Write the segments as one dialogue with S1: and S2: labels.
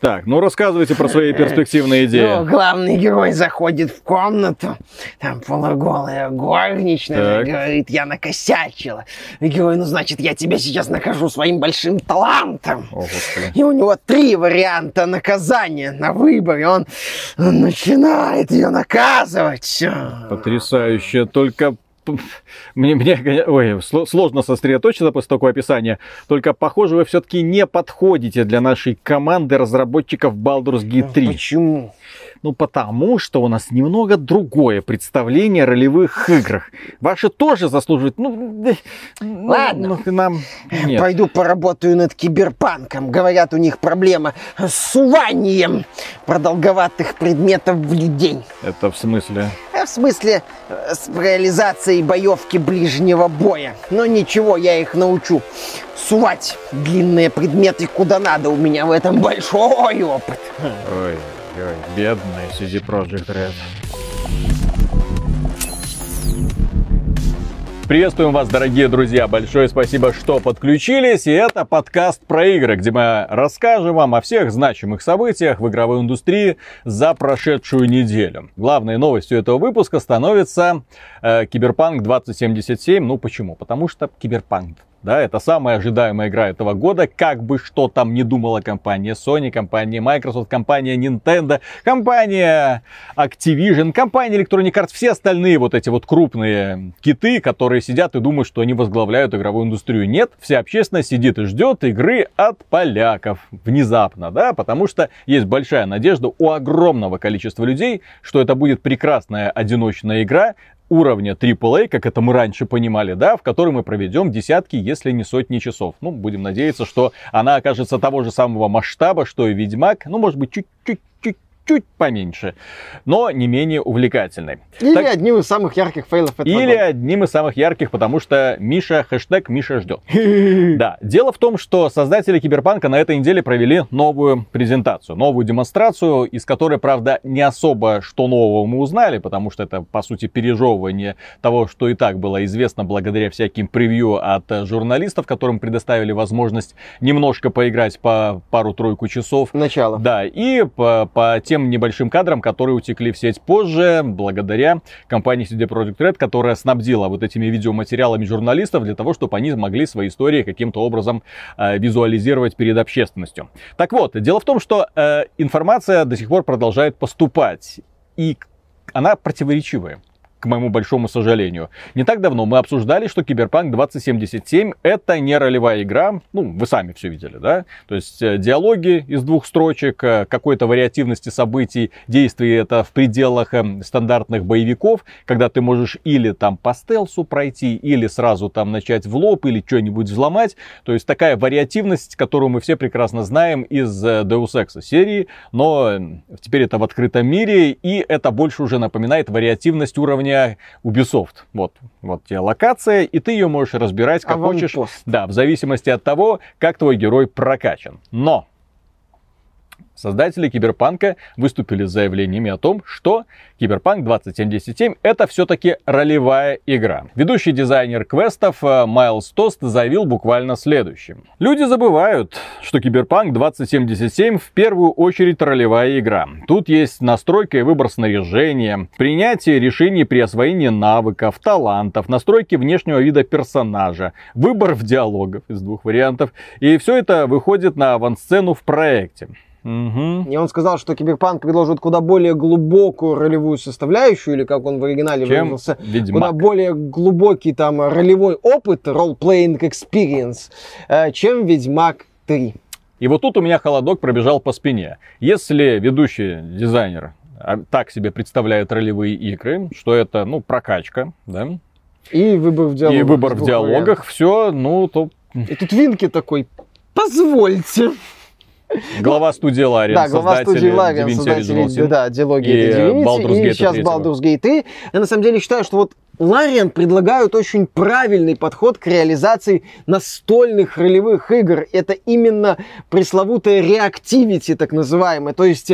S1: Так, ну рассказывайте про свои перспективные идеи.
S2: Ну, главный герой заходит в комнату, там полуголая горничная, говорит, я накосячила. И герой, ну, значит, я тебя сейчас накажу своим большим талантом.
S1: О, господи.
S2: И у него три варианта наказания на выборе. Он, он начинает ее наказывать.
S1: Потрясающе. Только мне, мне ой, сло- сложно сосредоточиться после такого описания. Только, похоже, вы все-таки не подходите для нашей команды разработчиков Baldur's Gate 3.
S2: Почему?
S1: Ну, потому что у нас немного другое представление о ролевых играх. Ваши тоже заслуживают. Ну, ну,
S2: Ладно.
S1: ну, нам нет.
S2: Пойду поработаю над киберпанком. Говорят, у них проблема с суванием продолговатых предметов в людей.
S1: Это в смысле?
S2: А В смысле, э, с реализацией боевки ближнего боя. Но ничего, я их научу. Сувать длинные предметы куда надо. У меня в этом большой опыт.
S1: Ой, ой, бедная CD Projekt Red. Приветствуем вас, дорогие друзья. Большое спасибо, что подключились. И это подкаст про игры, где мы расскажем вам о всех значимых событиях в игровой индустрии за прошедшую неделю. Главной новостью этого выпуска становится э, Киберпанк 2077. Ну почему? Потому что Киберпанк да, это самая ожидаемая игра этого года, как бы что там не думала компания Sony, компания Microsoft, компания Nintendo, компания Activision, компания Electronic Arts, все остальные вот эти вот крупные киты, которые сидят и думают, что они возглавляют игровую индустрию. Нет, вся общественность сидит и ждет игры от поляков внезапно, да, потому что есть большая надежда у огромного количества людей, что это будет прекрасная одиночная игра, уровня AAA, как это мы раньше понимали, да, в которой мы проведем десятки, если не сотни часов. Ну, будем надеяться, что она окажется того же самого масштаба, что и Ведьмак, ну, может быть, чуть-чуть чуть поменьше, но не менее увлекательной.
S2: Или
S1: Так-
S2: одним из самых ярких фейлов этого
S1: Или
S2: года.
S1: одним из самых ярких, потому что Миша, хэштег Миша ждет. Да, дело в том, что создатели Киберпанка на этой неделе провели новую презентацию, новую демонстрацию, из которой, правда, не особо что нового мы узнали, потому что это, по сути, пережевывание того, что и так было известно благодаря всяким превью от журналистов, которым предоставили возможность немножко поиграть по пару-тройку часов.
S2: Начало.
S1: Да, и по, по тем небольшим кадрам, которые утекли в сеть позже, благодаря компании CD Projekt Red, которая снабдила вот этими видеоматериалами журналистов для того, чтобы они могли свои истории каким-то образом э, визуализировать перед общественностью. Так вот, дело в том, что э, информация до сих пор продолжает поступать, и она противоречивая к моему большому сожалению. Не так давно мы обсуждали, что Киберпанк 2077 это не ролевая игра. Ну, вы сами все видели, да? То есть э, диалоги из двух строчек, э, какой-то вариативности событий, действий это в пределах э, стандартных боевиков, когда ты можешь или там по стелсу пройти, или сразу там начать в лоб, или что-нибудь взломать. То есть такая вариативность, которую мы все прекрасно знаем из э, Deus Ex серии, но э, теперь это в открытом мире, и это больше уже напоминает вариативность уровня Ubisoft. Вот, вот тебе локация, и ты ее можешь разбирать как хочешь.
S2: Аванпост.
S1: Да, в зависимости от того, как твой герой прокачан. Но Создатели Киберпанка выступили с заявлениями о том, что Киберпанк 2077 это все-таки ролевая игра. Ведущий дизайнер квестов э, Майлз Тост заявил буквально следующее. Люди забывают, что Киберпанк 2077 в первую очередь ролевая игра. Тут есть настройка и выбор снаряжения, принятие решений при освоении навыков, талантов, настройки внешнего вида персонажа, выбор в диалогах из двух вариантов. И все это выходит на авансцену в проекте. Мгм.
S2: И он сказал, что Киберпанк предложит куда более глубокую ролевую составляющую, или как он в оригинале
S1: Чем
S2: выразился, куда
S1: Ведьмак.
S2: более глубокий там ролевой опыт, role-playing experience, э, чем Ведьмак 3.
S1: И вот тут у меня холодок пробежал по спине. Если ведущий дизайнер а, так себе представляет ролевые игры, что это, ну, прокачка, да,
S2: И выбор в диалогах.
S1: и выбор в диалогах,
S2: вариантов.
S1: все, ну, то
S2: И тут Винки такой, позвольте.
S1: глава студии Лариан,
S2: Да, глава студии Лариан,
S1: Sin.
S2: да, диалоги
S1: и
S2: Divinity, и сейчас. Baldur's Gate 3. Я на самом деле считаю, что вот Лариан предлагают очень правильный подход к реализации настольных ролевых игр. Это именно пресловутая реактивити, так называемая. То есть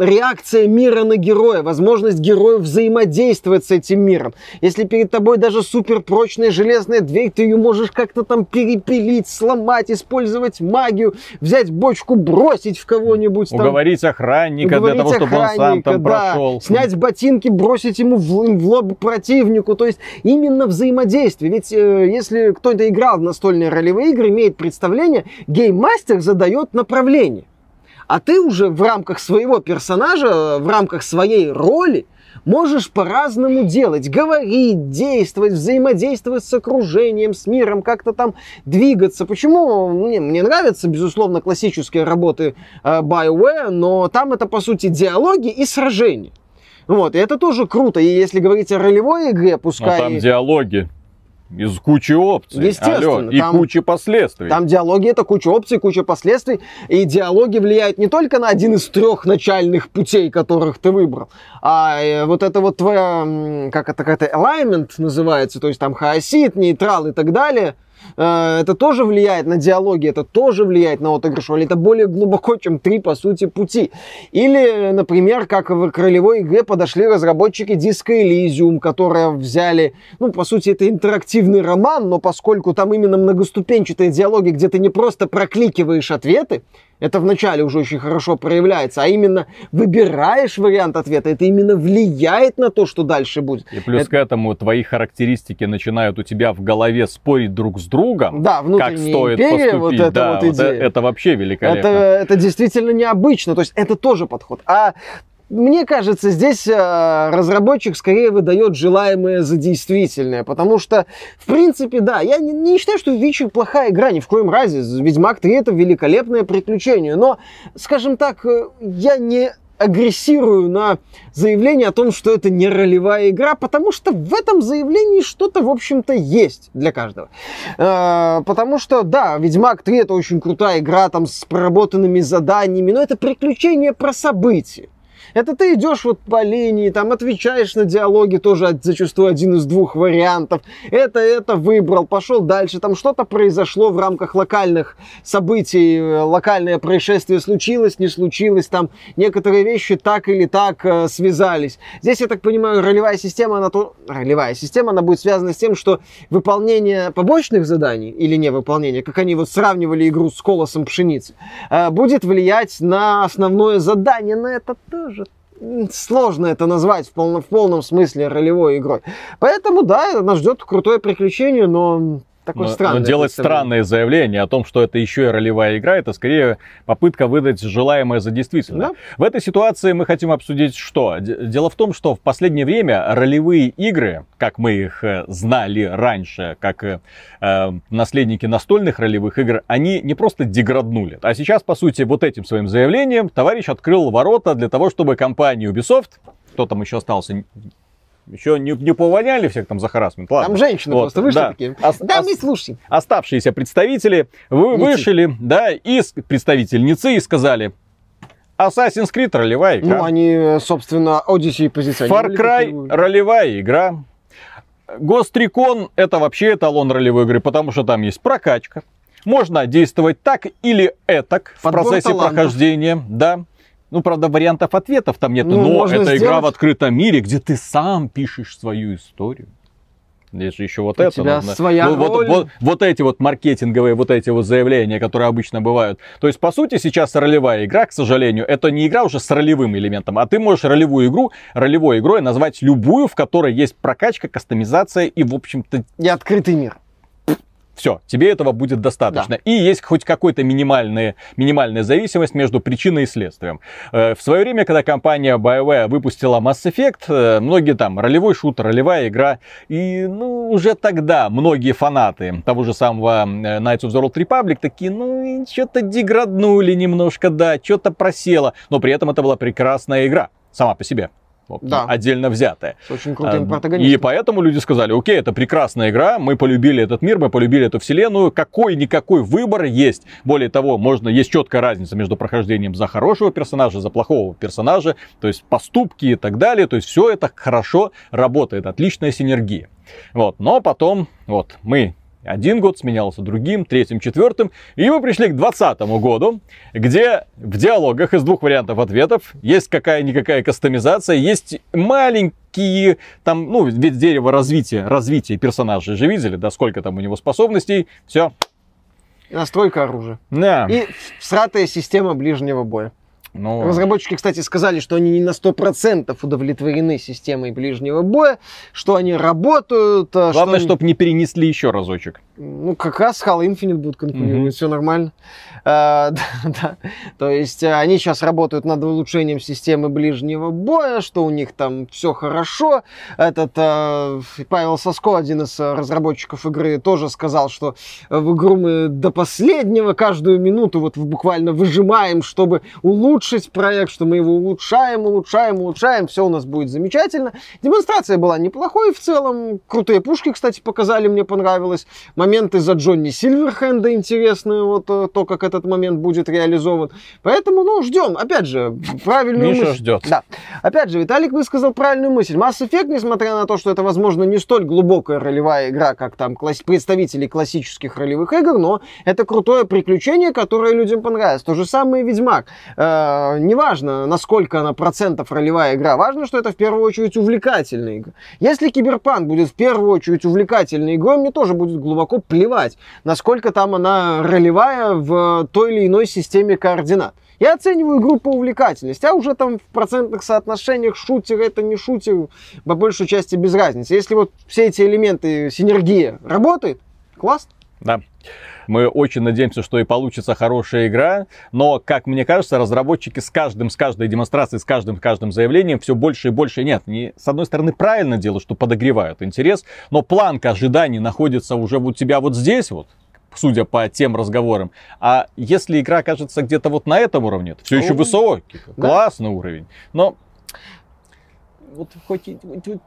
S2: реакция мира на героя, возможность героя взаимодействовать с этим миром. Если перед тобой даже суперпрочная железная дверь, ты ее можешь как-то там перепилить, сломать, использовать магию, взять бочку, бросить в кого-нибудь.
S1: Уговорить там, охранника уговорить для того, чтобы он сам там да, прошел.
S2: Снять ботинки, бросить ему в, в лоб противнику. То есть именно взаимодействие. Ведь э, если кто-то играл в настольные ролевые игры, имеет представление, гейммастер задает направление а ты уже в рамках своего персонажа, в рамках своей роли можешь по-разному делать, говорить, действовать, взаимодействовать с окружением, с миром, как-то там двигаться. Почему? Мне, мне нравятся, безусловно, классические работы э, BioWare, но там это, по сути, диалоги и сражения. Вот, и это тоже круто. И если говорить о ролевой игре, пускай...
S1: Но там диалоги из кучи опций.
S2: Естественно.
S1: Алло, и там, кучи последствий.
S2: Там диалоги это куча опций, куча последствий. И диалоги влияют не только на один из трех начальных путей, которых ты выбрал, а э, вот это вот твоя, как это, как это, alignment называется, то есть там хаосит, нейтрал и так далее – это тоже влияет на диалоги, это тоже влияет на отыгрыш роли. Это более глубоко, чем три, по сути, пути. Или, например, как в ролевой игре подошли разработчики Disco Elysium, которые взяли, ну, по сути, это интерактивный роман, но поскольку там именно многоступенчатые диалоги, где ты не просто прокликиваешь ответы, это вначале уже очень хорошо проявляется, а именно выбираешь вариант ответа, это именно влияет на то, что дальше будет.
S1: И плюс это... к этому твои характеристики начинают у тебя в голове спорить друг с другом,
S2: да,
S1: как стоит
S2: империя,
S1: поступить.
S2: Вот это,
S1: да,
S2: вот идея.
S1: это, это вообще великолепно.
S2: Это, это действительно необычно, то есть это тоже подход. А мне кажется, здесь э, разработчик скорее выдает желаемое за действительное, потому что, в принципе, да, я не, не считаю, что Witcher плохая игра, ни в коем разе. Ведьмак 3 это великолепное приключение, но, скажем так, э, я не агрессирую на заявление о том, что это не ролевая игра, потому что в этом заявлении что-то, в общем-то, есть для каждого. Э, потому что, да, Ведьмак 3 это очень крутая игра, там, с проработанными заданиями, но это приключение про события. Это ты идешь вот по линии, там отвечаешь на диалоги, тоже зачастую один из двух вариантов. Это, это выбрал, пошел дальше. Там что-то произошло в рамках локальных событий, локальное происшествие случилось, не случилось, там некоторые вещи так или так э, связались. Здесь, я так понимаю, ролевая система, она то... ролевая система, она будет связана с тем, что выполнение побочных заданий или не выполнение, как они вот сравнивали игру с колосом пшеницы, э, будет влиять на основное задание. На это тоже сложно это назвать в полном, в полном смысле ролевой игрой. Поэтому, да, нас ждет крутое приключение, но такое но, странное.
S1: Но делать странные заявления о том, что это еще и ролевая игра, это скорее попытка выдать желаемое за действительное. Да? В этой ситуации мы хотим обсудить что? Дело в том, что в последнее время ролевые игры, как мы их э, знали раньше, как э, э, наследники настольных ролевых игр, они не просто деграднули. А сейчас, по сути, вот этим своим заявлением товарищ открыл ворота для того, чтобы компания Ubisoft, кто там еще остался, еще не, не повоняли всех там за харасмент.
S2: Ладно. Там женщины вот, просто вышли да. такие. Ос, да, мы слушаем.
S1: Оставшиеся представители вы, вышли, да, и представительницы и сказали, Assassin's Creed ролевая игра.
S2: Ну, они, собственно, Odyssey позиционировали.
S1: Far Cry ролевая игра. Ghost Recon это вообще эталон ролевой игры, потому что там есть прокачка. Можно действовать так или этак в процессе талантов. прохождения, да. Ну, правда, вариантов ответов там нет, ну, но это сделать... игра в открытом мире, где ты сам пишешь свою историю. Здесь же еще вот У это.
S2: Тебя нужно. своя ну,
S1: роль. Вот, вот, вот эти вот маркетинговые, вот эти вот заявления, которые обычно бывают. То есть, по сути, сейчас ролевая игра, к сожалению, это не игра уже с ролевым элементом, а ты можешь ролевую игру ролевой игрой назвать любую, в которой есть прокачка, кастомизация и, в общем-то...
S2: И открытый мир.
S1: Все, тебе этого будет достаточно. Да. И есть хоть какая-то минимальная, минимальная зависимость между причиной и следствием. Э, в свое время, когда компания BioWare выпустила Mass Effect, э, многие там, ролевой шутер, ролевая игра, и ну, уже тогда многие фанаты того же самого э, Knights of the Old Republic такие, ну, что-то деграднули немножко, да, что-то просело, но при этом это была прекрасная игра сама по себе да. отдельно взятая.
S2: С очень крутым а, протагонистом.
S1: И поэтому люди сказали, окей, это прекрасная игра, мы полюбили этот мир, мы полюбили эту вселенную, какой-никакой выбор есть. Более того, можно, есть четкая разница между прохождением за хорошего персонажа, за плохого персонажа, то есть поступки и так далее, то есть все это хорошо работает, отличная синергия. Вот, но потом, вот, мы Один год сменялся другим, третьим, четвертым. И мы пришли к 2020 году, где в диалогах из двух вариантов ответов есть какая-никакая кастомизация, есть маленькие, там, ну, ведь дерево развития, развития персонажей же видели, да, сколько там у него способностей, все.
S2: Настройка оружия.
S1: Да.
S2: И всратая система ближнего боя.
S1: Ну,
S2: Разработчики, кстати, сказали, что они не на 100% удовлетворены системой ближнего боя, что они работают. а
S1: главное,
S2: что...
S1: чтобы не перенесли еще разочек.
S2: Ну, как раз Halo Infinite будут конкурировать,
S1: Мгм.
S2: все нормально. А, да, да. То есть а, они сейчас работают над улучшением системы ближнего боя, что у них там все хорошо. Этот а, Павел Соско, один из а, разработчиков игры, тоже сказал, что в игру мы до последнего, каждую минуту вот буквально выжимаем, чтобы улучшить проект, что мы его улучшаем, улучшаем, улучшаем, все у нас будет замечательно. Демонстрация была неплохой в целом, крутые пушки, кстати, показали, мне понравилось. Моменты за Джонни Сильверхенда интересные, вот э, то, как этот момент будет реализован. Поэтому, ну, ждем. Опять же, правильную
S1: Миша
S2: мысль.
S1: ждет.
S2: Да. Опять же, Виталик высказал правильную мысль. Mass Effect, несмотря на то, что это, возможно, не столь глубокая ролевая игра, как там класс- представители классических ролевых игр, но это крутое приключение, которое людям понравилось. То же самое и Ведьмак. Э, неважно, насколько она процентов ролевая игра, важно, что это в первую очередь увлекательная игра. Если Киберпанк будет в первую очередь увлекательной игрой, мне тоже будет глубоко плевать, насколько там она ролевая в той или иной системе координат. Я оцениваю игру по увлекательности, а уже там в процентных соотношениях шутер это не шутер, по большей части без разницы. Если вот все эти элементы, синергия работает, классно.
S1: Да. Мы очень надеемся, что и получится хорошая игра, но, как мне кажется, разработчики с каждым, с каждой демонстрацией, с каждым, с каждым заявлением все больше и больше нет. Не, с одной стороны, правильно делают, что подогревают интерес, но планка ожиданий находится уже у тебя вот здесь вот, судя по тем разговорам. А если игра окажется где-то вот на этом уровне, то все еще
S2: Ну,
S1: высокий,
S2: да.
S1: классный уровень. Но вот хоть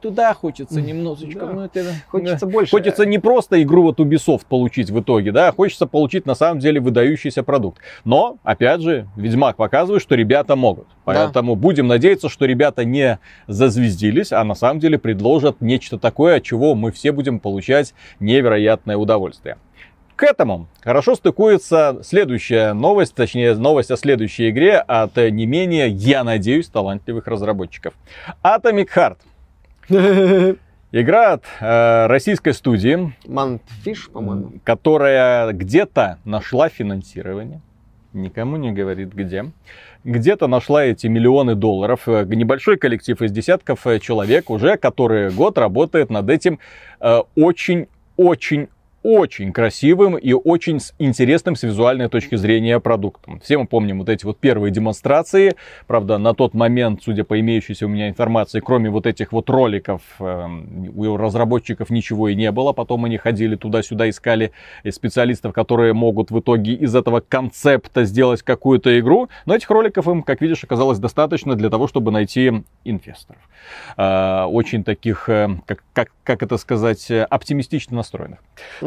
S1: туда хочется немножечко,
S2: Да.
S1: ну это...
S2: Хочется больше.
S1: Хочется не просто игру вот Ubisoft получить в итоге, да, а хочется получить на самом деле выдающийся продукт. Но, опять же, Ведьмак показывает, что ребята могут.
S2: Да.
S1: Поэтому будем надеяться, что ребята не зазвездились, а на самом деле предложат нечто такое, от чего мы все будем получать невероятное удовольствие. К этому хорошо стыкуется следующая новость, точнее новость о следующей игре от э, не менее, я надеюсь, талантливых разработчиков. Atomic Heart. Игра от э, российской студии,
S2: Мантфиш, по-моему.
S1: которая где-то нашла финансирование, никому не говорит где, где-то нашла эти миллионы долларов. Э, Небольшой коллектив из десятков э, человек уже который год работает над этим очень-очень очень красивым и очень интересным с визуальной точки зрения продуктом. Все мы помним вот эти вот первые демонстрации. Правда, на тот момент, судя по имеющейся у меня информации, кроме вот этих вот роликов, эм, у разработчиков ничего и не было. Потом они ходили туда-сюда, искали специалистов, которые могут в итоге из этого концепта сделать какую-то игру. Но этих роликов им, как видишь, оказалось достаточно для того, чтобы найти инвесторов. Э, Очень таких, э, как, как, как это сказать, э, оптимистично настроенных.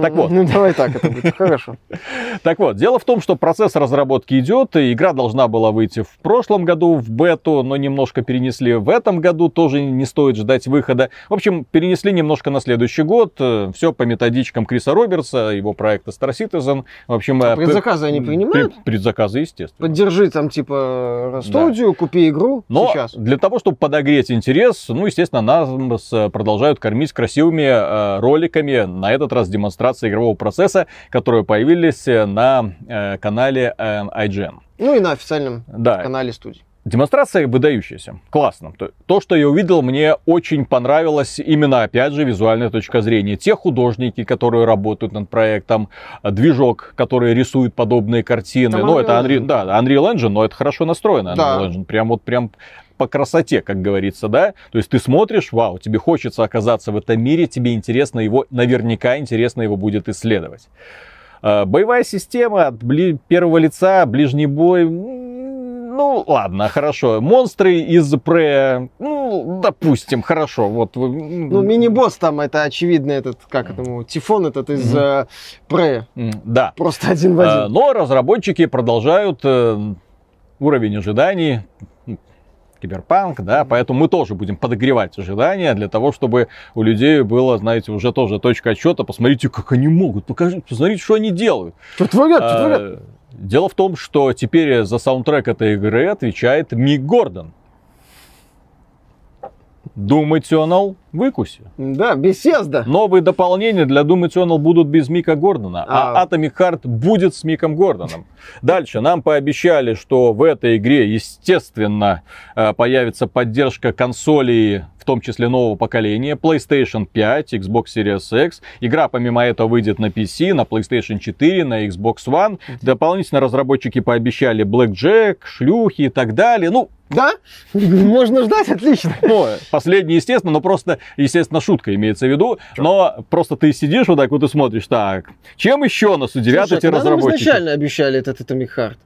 S1: Так вот.
S2: Ну, давай так это будет. Хорошо.
S1: Так вот, дело в том, что процесс разработки идет, и игра должна была выйти в прошлом году в бету, но немножко перенесли в этом году, тоже не стоит ждать выхода. В общем, перенесли немножко на следующий год, все по методичкам Криса Робертса, его проекта Star Citizen. В общем,
S2: А
S1: э,
S2: предзаказы они принимают?
S1: пред- Предзаказы, естественно.
S2: Поддержи там, типа, студию, купи игру
S1: Но
S2: сейчас.
S1: для того, чтобы подогреть интерес, ну, естественно, нас э, продолжают кормить красивыми э, роликами, на этот раз демонстрация игрового процесса, которые появились э, на э, канале э, IGN.
S2: Ну и на официальном
S1: Да,
S2: канале студии.
S1: демонстрация выдающаяся, классно. То, то, что я увидел, мне очень понравилось именно, опять же, визуальная точка зрения. Те художники, которые работают над проектом, э, движок, который рисует подобные картины.
S2: Там
S1: ну,
S2: Unreal
S1: это Unreal,
S2: Engine.
S1: да, Unreal Engine, но это хорошо настроено.
S2: Да.
S1: Unreal Engine. Прям вот прям по красоте, как говорится, да. То есть ты смотришь, вау, тебе хочется оказаться в этом мире, тебе интересно его, наверняка интересно его будет исследовать. Э, Боевая система от первого лица, ближний бой, ну ладно, хорошо. Монстры из Прея, ну, допустим, хорошо. Вот,
S2: Ну, мини-босс там, это очевидно, этот, как этому, Тифон этот из
S1: Мгм.
S2: э, Прея.
S1: Да.
S2: Просто один в один.
S1: Но разработчики продолжают э, уровень ожиданий киберпанк, да, поэтому мы тоже будем подогревать ожидания для того, чтобы у людей было, знаете, уже тоже точка отсчета, посмотрите, как они могут, покажите, посмотрите, что они делают.
S2: Что творят, что творят?
S1: А, Дело в том, что теперь за саундтрек этой игры отвечает Мик Гордон. Doom Eternal выкуси.
S2: Да, беседа.
S1: Новые дополнения для Doom Eternal будут без Мика Гордона, а,
S2: А.
S1: Atomic Heart будет с Миком Гордоном. Дальше нам пообещали, что в этой игре, естественно, э, появится поддержка консолей, в том числе нового поколения, PlayStation 5, Xbox Series X. Игра, помимо этого, выйдет на PC, на PlayStation 4, на Xbox One. Дополнительно разработчики пообещали Blackjack, шлюхи и так далее. Ну,
S2: Да? Можно ждать, отлично.
S1: ну, последнее, естественно, но просто, естественно, шутка имеется в виду. Но просто ты сидишь вот так вот и смотришь, так, чем еще нас удивят
S2: Слушай,
S1: эти
S2: а нам
S1: разработчики?
S2: изначально обещали этот Atomic Heart?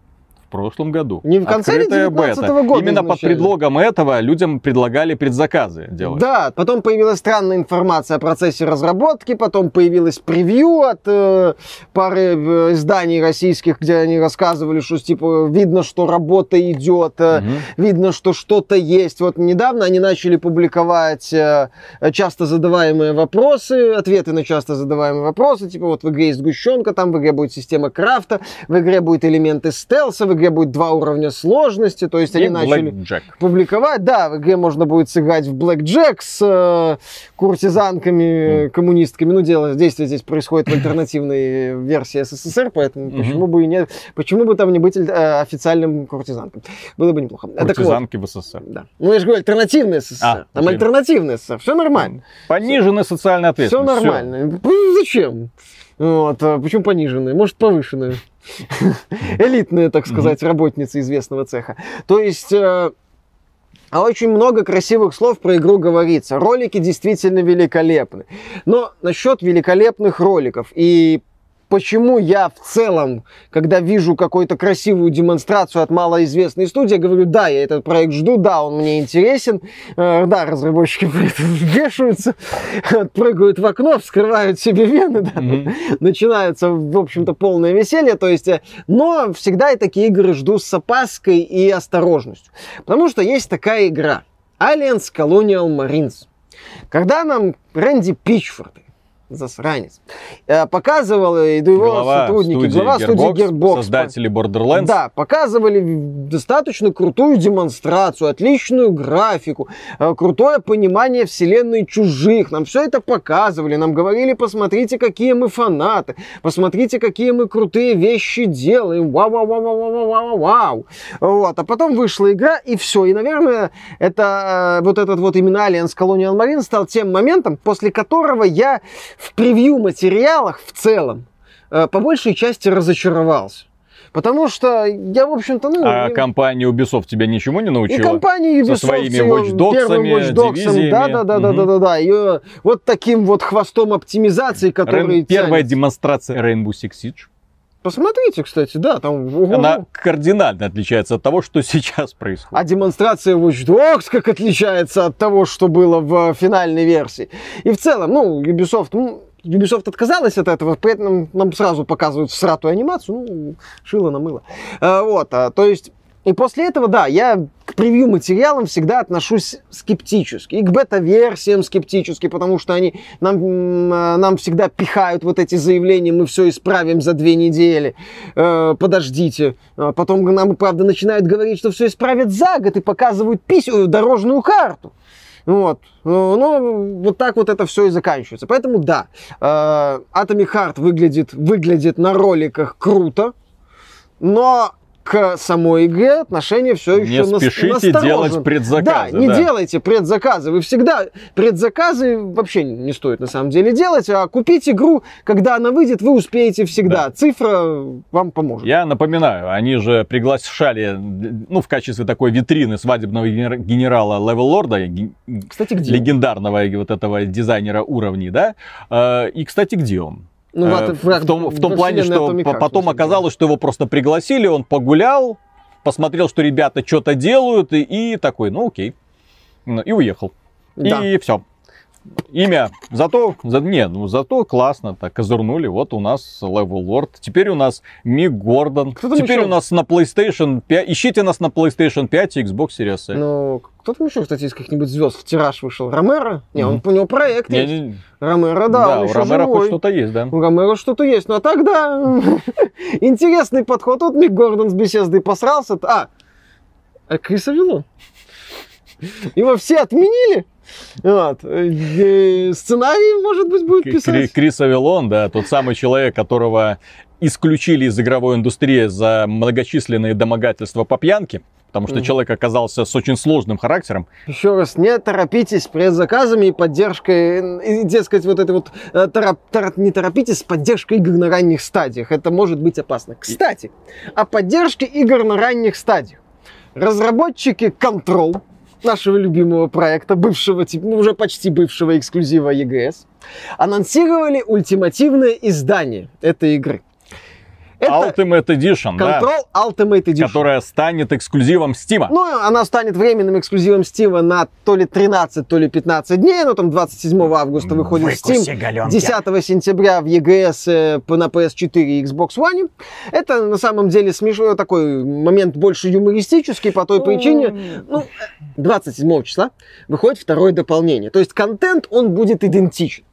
S1: Прошлом году.
S2: Не в конце ли
S1: Открытая
S2: 19
S1: бета.
S2: года
S1: Именно под предлогом этого людям предлагали предзаказы делать.
S2: Да, потом появилась странная информация о процессе разработки, потом появилось превью от э, пары э, изданий российских, где они рассказывали, что типа видно, что работа идет, э,
S1: Мгм.
S2: видно, что что-то есть. Вот недавно они начали публиковать э, часто задаваемые вопросы, ответы на часто задаваемые вопросы, типа вот в игре есть сгущенка, там в игре будет система крафта, в игре будет элементы стелса, в игре будет два уровня сложности, то есть
S1: И
S2: они начали
S1: Blackjack.
S2: публиковать. Да, в игре можно будет сыграть в Блэк Джек с э, куртизанками, э, коммунистками. Ну, дело, действие здесь происходит в альтернативной версии СССР, поэтому
S1: Мгм.
S2: почему бы и нет, почему бы там не быть э, официальным куртизанком? Было бы неплохо. Так вот,
S1: Куртизанки в СССР.
S2: да. Ну, я же говорю, альтернативный СССР.
S1: А,
S2: там
S1: окей.
S2: альтернативный СССР. Все нормально.
S1: Пониженная социальная
S2: Все
S1: ответственность. Всё.
S2: нормально. Ну, Зачем? Вот, а почему пониженные? Может, повышенные. Элитные, так сказать, работницы известного цеха. То есть... э, а очень много красивых слов про игру говорится. Ролики действительно великолепны. Но насчет великолепных роликов и почему я в целом, когда вижу какую-то красивую демонстрацию от малоизвестной студии, говорю, да, я этот проект жду, да, он мне интересен, Э, да, разработчики вешаются, прыгают в окно, вскрывают себе вены, да,
S1: Мгм.
S2: начинается, в общем-то, полное веселье, то есть, э, но всегда я такие игры жду с опаской и осторожностью, потому что есть такая игра, Aliens Colonial Marines. Когда нам Рэнди Пичфорд, засранец, э, показывал, и его
S1: Глава
S2: сотрудники,
S1: студии
S2: глава студии
S1: Gearbox,
S2: Gearbox,
S1: создатели Borderlands.
S2: да, показывали достаточно крутую демонстрацию, отличную графику, э, крутое понимание вселенной чужих. Нам все это показывали, нам говорили, посмотрите, какие мы фанаты, посмотрите, какие мы крутые вещи делаем. Вау, вау, вау, вау, вау, вау, вау. Вот, а потом вышла игра, и все. И, наверное, это э, вот этот вот именно Alliance Colonial Marine стал тем моментом, после которого я в превью материалах в целом э, по большей части разочаровался. Потому что я, в общем-то, ну...
S1: А
S2: и-
S1: компания Ubisoft тебя ничему не
S2: и
S1: научила?
S2: компания Ubisoft
S1: Со своими Watch Dogs'ами,
S2: первым Watch Dogs'ом,
S1: дивизиями.
S2: да, да, да, да,
S1: Мгм.
S2: да, да, да, ее вот таким вот хвостом оптимизации, который
S1: Рен- Первая демонстрация Rainbow Six Siege.
S2: Посмотрите, кстати, да, там. ого.
S1: Она кардинально отличается от того, что сейчас происходит.
S2: А демонстрация Watch Dogs как отличается от того, что было в финальной версии. И в целом, ну, Ubisoft, ну, Ubisoft отказалась от этого, поэтому нам сразу показывают всратую анимацию, ну, шило на мыло. А, вот, а, то есть, и после этого, да, я к превью материалам всегда отношусь скептически. И к бета-версиям скептически, потому что они нам, а, нам всегда пихают вот эти заявления, мы все исправим за две недели. Э, подождите. А Потом нам, правда, начинают говорить, что все исправят за год и показывают писю, дорожную карту. Вот. Ну, ну, вот так вот это все и заканчивается. Поэтому да, э, Atomic Heart выглядит, выглядит на роликах круто, но к самой игре отношение все
S1: Не
S2: еще нас-
S1: спешите
S2: насторожен.
S1: делать предзаказы,
S2: Да, не
S1: да.
S2: делайте предзаказы. Вы всегда предзаказы вообще не стоит на самом деле делать, а купить игру, когда она выйдет, вы успеете всегда. Цифра вам поможет.
S1: Я напоминаю, они же приглашали, ну, в качестве такой витрины свадебного генер- генерала Левел Лорда,
S2: Кстати, где?
S1: легендарного вот этого дизайнера уровней, да? Э, И, кстати, где он?
S2: Ну,
S1: Э,
S2: в-
S1: в, том, в том плане, что
S2: Atomic
S1: потом оказалось, что его просто пригласили, он погулял, посмотрел, что ребята что-то делают, и, и такой, ну окей, Ну, и уехал.
S2: Да.
S1: И все. Имя. Зато, за, не, ну зато классно, так козырнули. Вот у нас Level Lord. Теперь у нас Мик Гордон. Теперь
S2: еще?
S1: у нас на PlayStation 5. Ищите нас на PlayStation 5 и Xbox Series X.
S2: Ну, кто там еще, кстати, из каких-нибудь звезд в тираж вышел? Ромеро? Не, он,
S1: Мгм.
S2: у него проект
S1: Не,
S2: есть.
S1: не-
S2: Ромеро, да,
S1: да,
S2: он
S1: у Ромеро хоть
S2: живой.
S1: что-то есть, да.
S2: У Ромеро что-то есть. Ну, а тогда интересный подход. Вот Мик Гордон с беседой посрался. А, а Крис Авилон. Его все отменили. Вот. Сценарий, может быть, будет писать.
S1: Крис Авилон, да, тот самый человек, которого исключили из игровой индустрии за многочисленные домогательства по пьянке, потому что человек оказался с очень сложным характером.
S2: Еще раз, не торопитесь с предзаказами и поддержкой, и, дескать, вот это вот, э, тора- тора- не торопитесь с поддержкой игр на ранних стадиях. Это может быть опасно. Кстати, о поддержке игр на ранних стадиях. Разработчики Control, нашего любимого проекта, бывшего, ну, уже почти бывшего эксклюзива EGS, анонсировали ультимативное издание этой игры. Это
S1: Ultimate Edition, да,
S2: Control Ultimate Edition.
S1: которая станет эксклюзивом Steam.
S2: Ну, она станет временным эксклюзивом Steam на то ли 13, то ли 15 дней. Ну, там 27 августа выходит в Steam. 10 сентября в EGS э, на PS4 и Xbox One. Это на самом деле смешной такой момент больше юмористический по той причине. Ну, э, 27 числа выходит второе дополнение. То есть контент, он будет идентичен.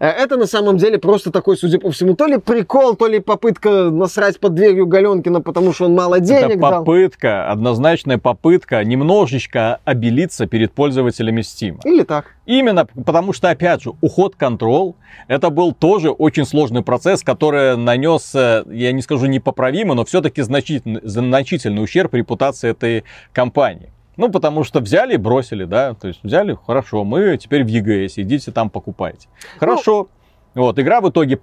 S2: Э, Это на самом деле просто такой, судя по всему, то ли прикол, то ли попытка насрать под дверью Галенкина, потому что он мало денег
S1: Это
S2: дал.
S1: попытка, однозначная попытка немножечко обелиться перед пользователями Steam.
S2: Или так.
S1: Именно потому что, опять же, уход Control, это был тоже очень сложный процесс, который нанес, э, я не скажу непоправимый, но все-таки значительный, значительный ущерб репутации этой компании. Ну, потому что взяли и бросили, да, то есть взяли, хорошо, мы теперь в EGS, идите там покупайте. Хорошо. вот, игра в итоге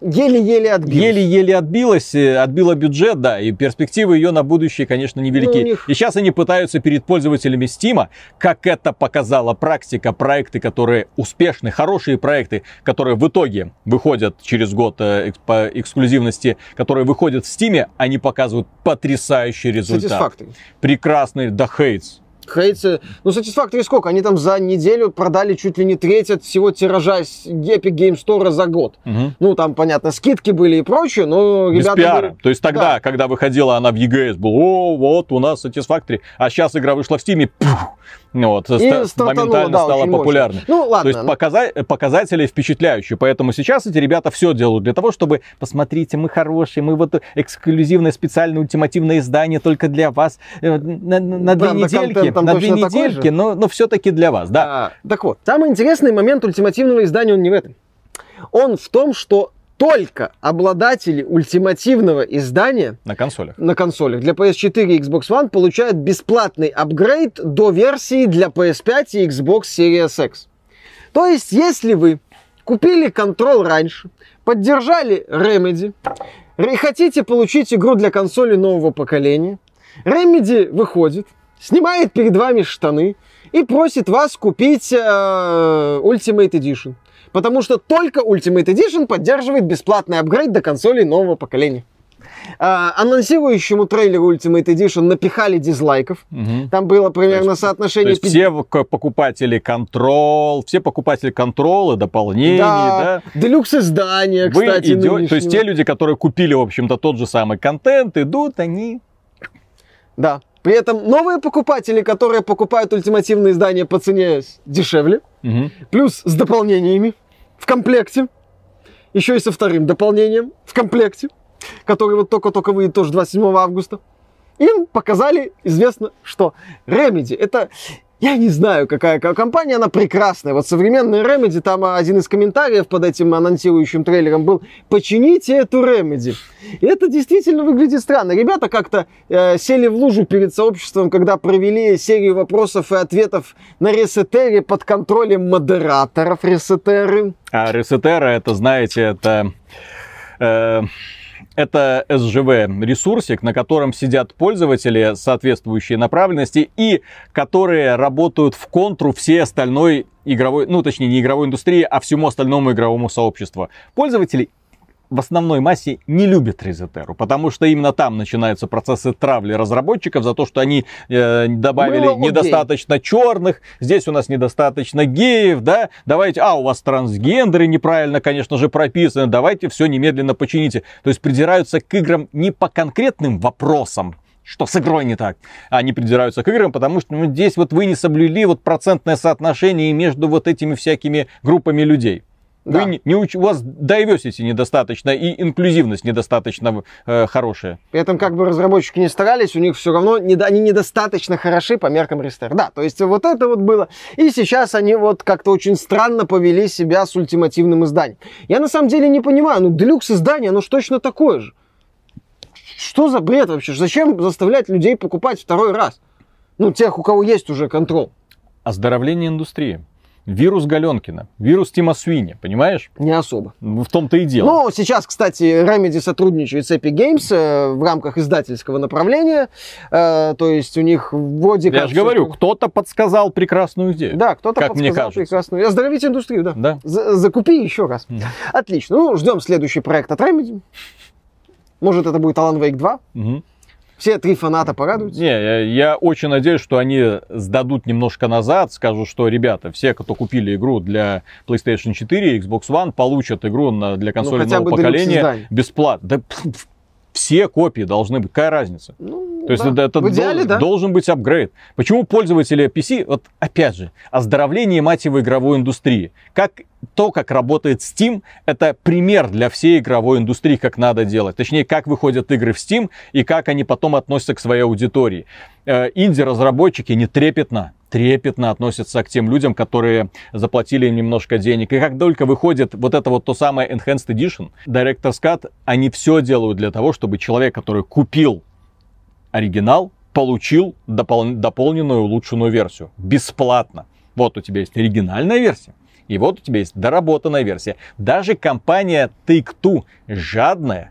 S2: Еле-еле отбил.
S1: еле-еле отбилась, э, отбила бюджет, да, и перспективы ее на будущее, конечно, невелики.
S2: Ну, них-
S1: И сейчас они пытаются перед пользователями Стима, как это показала практика, проекты, которые успешны, хорошие проекты, которые в итоге выходят через год э, по эксклюзивности, которые выходят в Стиме, они показывают потрясающий результат.
S2: Satisfactory.
S1: Прекрасный The Hates.
S2: Хейтсы, ну, Satisfactory сколько? Они там за неделю продали чуть ли не треть от всего тиража с Epic Game Store за год.
S1: Мгм.
S2: Ну, там, понятно, скидки были и прочее, но
S1: Без
S2: ребята...
S1: пиара.
S2: были-
S1: То есть тогда,
S2: Да.
S1: когда выходила она в EGS, был, о, вот у нас Satisfactory, а сейчас игра вышла в Стиме, пух, вот,
S2: И
S1: ста- моментально
S2: да,
S1: стала
S2: мощно.
S1: популярной.
S2: Ну, ладно.
S1: То есть показа- показатели впечатляющие, поэтому сейчас эти ребята все делают для того, чтобы посмотрите, мы хорошие, мы вот эксклюзивное специальное ультимативное издание только для вас э, на, на- на две
S2: Правда,
S1: недельки, на две недельки, но, но все-таки для вас, да.
S2: А, так вот, самый интересный момент ультимативного издания, он не в этом. Он в том, что только обладатели ультимативного издания
S1: На консолях.
S2: на консолях для PS4 и Xbox One получают бесплатный апгрейд до версии для PS5 и Xbox Series X. То есть, если вы купили Control раньше, поддержали Remedy, и хотите получить игру для консоли нового поколения, Remedy выходит, снимает перед вами штаны и просит вас купить э, Ultimate Edition. Потому что только Ultimate Edition поддерживает бесплатный апгрейд до консолей нового поколения. А, анонсирующему трейлеру Ultimate Edition напихали дизлайков.
S1: Мгм.
S2: Там было примерно
S1: То
S2: соотношение...
S1: есть все в- к- покупатели Control, все покупатели Control и дополнений, да,
S2: Да, делюкс издания,
S1: вы
S2: кстати,
S1: идете, то есть те люди, которые купили, в общем-то, тот же самый контент, идут они
S2: Да. При этом новые покупатели, которые покупают ультимативные издания по цене дешевле,
S1: Мгм.
S2: плюс с дополнениями в комплекте, еще и со вторым дополнением в комплекте, который вот только-только выйдет тоже 27 августа, им показали, известно, что Remedy это я не знаю, какая ко- компания, она прекрасная. Вот современная Remedy, там один из комментариев под этим анонсирующим трейлером был «Почините эту Remedy». И это действительно выглядит странно. Ребята как-то э, сели в лужу перед сообществом, когда провели серию вопросов и ответов на Ресетере под контролем модераторов Ресетеры.
S1: А Ресетера, это, знаете, это... э, это SGV ресурсик, на котором сидят пользователи соответствующей направленности и которые работают в контру всей остальной игровой, ну точнее не игровой индустрии, а всему остальному игровому сообществу. Пользователи в основной массе не любят Резетеру, потому что именно там начинаются процессы травли разработчиков за то, что они э, добавили
S2: Было
S1: недостаточно черных, здесь у нас недостаточно геев, да, давайте, а, у вас трансгендеры неправильно, конечно же, прописаны, давайте все немедленно почините. То есть придираются к играм не по конкретным вопросам, что с игрой не так. Они придираются к играм, потому что ну, здесь вот вы не соблюли вот процентное соотношение между вот этими всякими группами людей.
S2: Да.
S1: Вы не, не уч- у вас diversity недостаточно и инклюзивность недостаточно э, хорошая.
S2: При этом, как бы разработчики не старались, у них все равно недо- они недостаточно хороши по меркам Рестер. Да, то есть вот это вот было. И сейчас они вот как-то очень странно повели себя с ультимативным изданием. Я на самом деле не понимаю, ну делюкс издание, оно ж точно такое же. Что за бред вообще? Зачем заставлять людей покупать второй раз? Ну, тех, у кого есть уже контроль.
S1: Оздоровление индустрии. Вирус Галенкина, вирус Тима Свини, понимаешь?
S2: Не особо.
S1: В том-то и дело.
S2: Ну, сейчас, кстати, Remedy сотрудничает с Epic Games э, в рамках издательского направления. Э, то есть у них вроде
S1: Я
S2: как...
S1: же говорю, кто-то подсказал прекрасную идею.
S2: Да, кто-то
S1: как мне
S2: подсказал
S1: кажется.
S2: прекрасную. Оздоровить индустрию, да.
S1: Да.
S2: За- закупи еще раз. Отлично. Ну, ждем следующий проект от Remedy. Может, это будет Alan Wake 2.
S1: Мгм.
S2: Все три фаната порадуются.
S1: Не, я, я очень надеюсь, что они сдадут немножко назад, скажут, что, ребята, все, кто купили игру для PlayStation 4 и Xbox One, получат игру на- для консоли
S2: Ну,
S1: нового поколения бесплатно. Да, все копии должны быть. Какая разница?
S2: Ну,
S1: То есть
S2: да.
S1: это, это
S2: идеале,
S1: дол-
S2: да.
S1: должен быть апгрейд. Почему пользователи PC, вот опять же, оздоровление, мать его, игровой индустрии. Как то, как работает Steam, это пример для всей игровой индустрии, как надо делать. Точнее, как выходят игры в Steam и как они потом относятся к своей аудитории. Э, Инди-разработчики не трепетно, трепетно относятся к тем людям, которые заплатили им немножко денег. И как только выходит вот это вот то самое Enhanced Edition, Director's Cut, они все делают для того, чтобы человек, который купил оригинал, получил допол- дополненную улучшенную версию. Бесплатно. Вот у тебя есть оригинальная версия. И вот у тебя есть доработанная версия. Даже компания Take-Two жадная,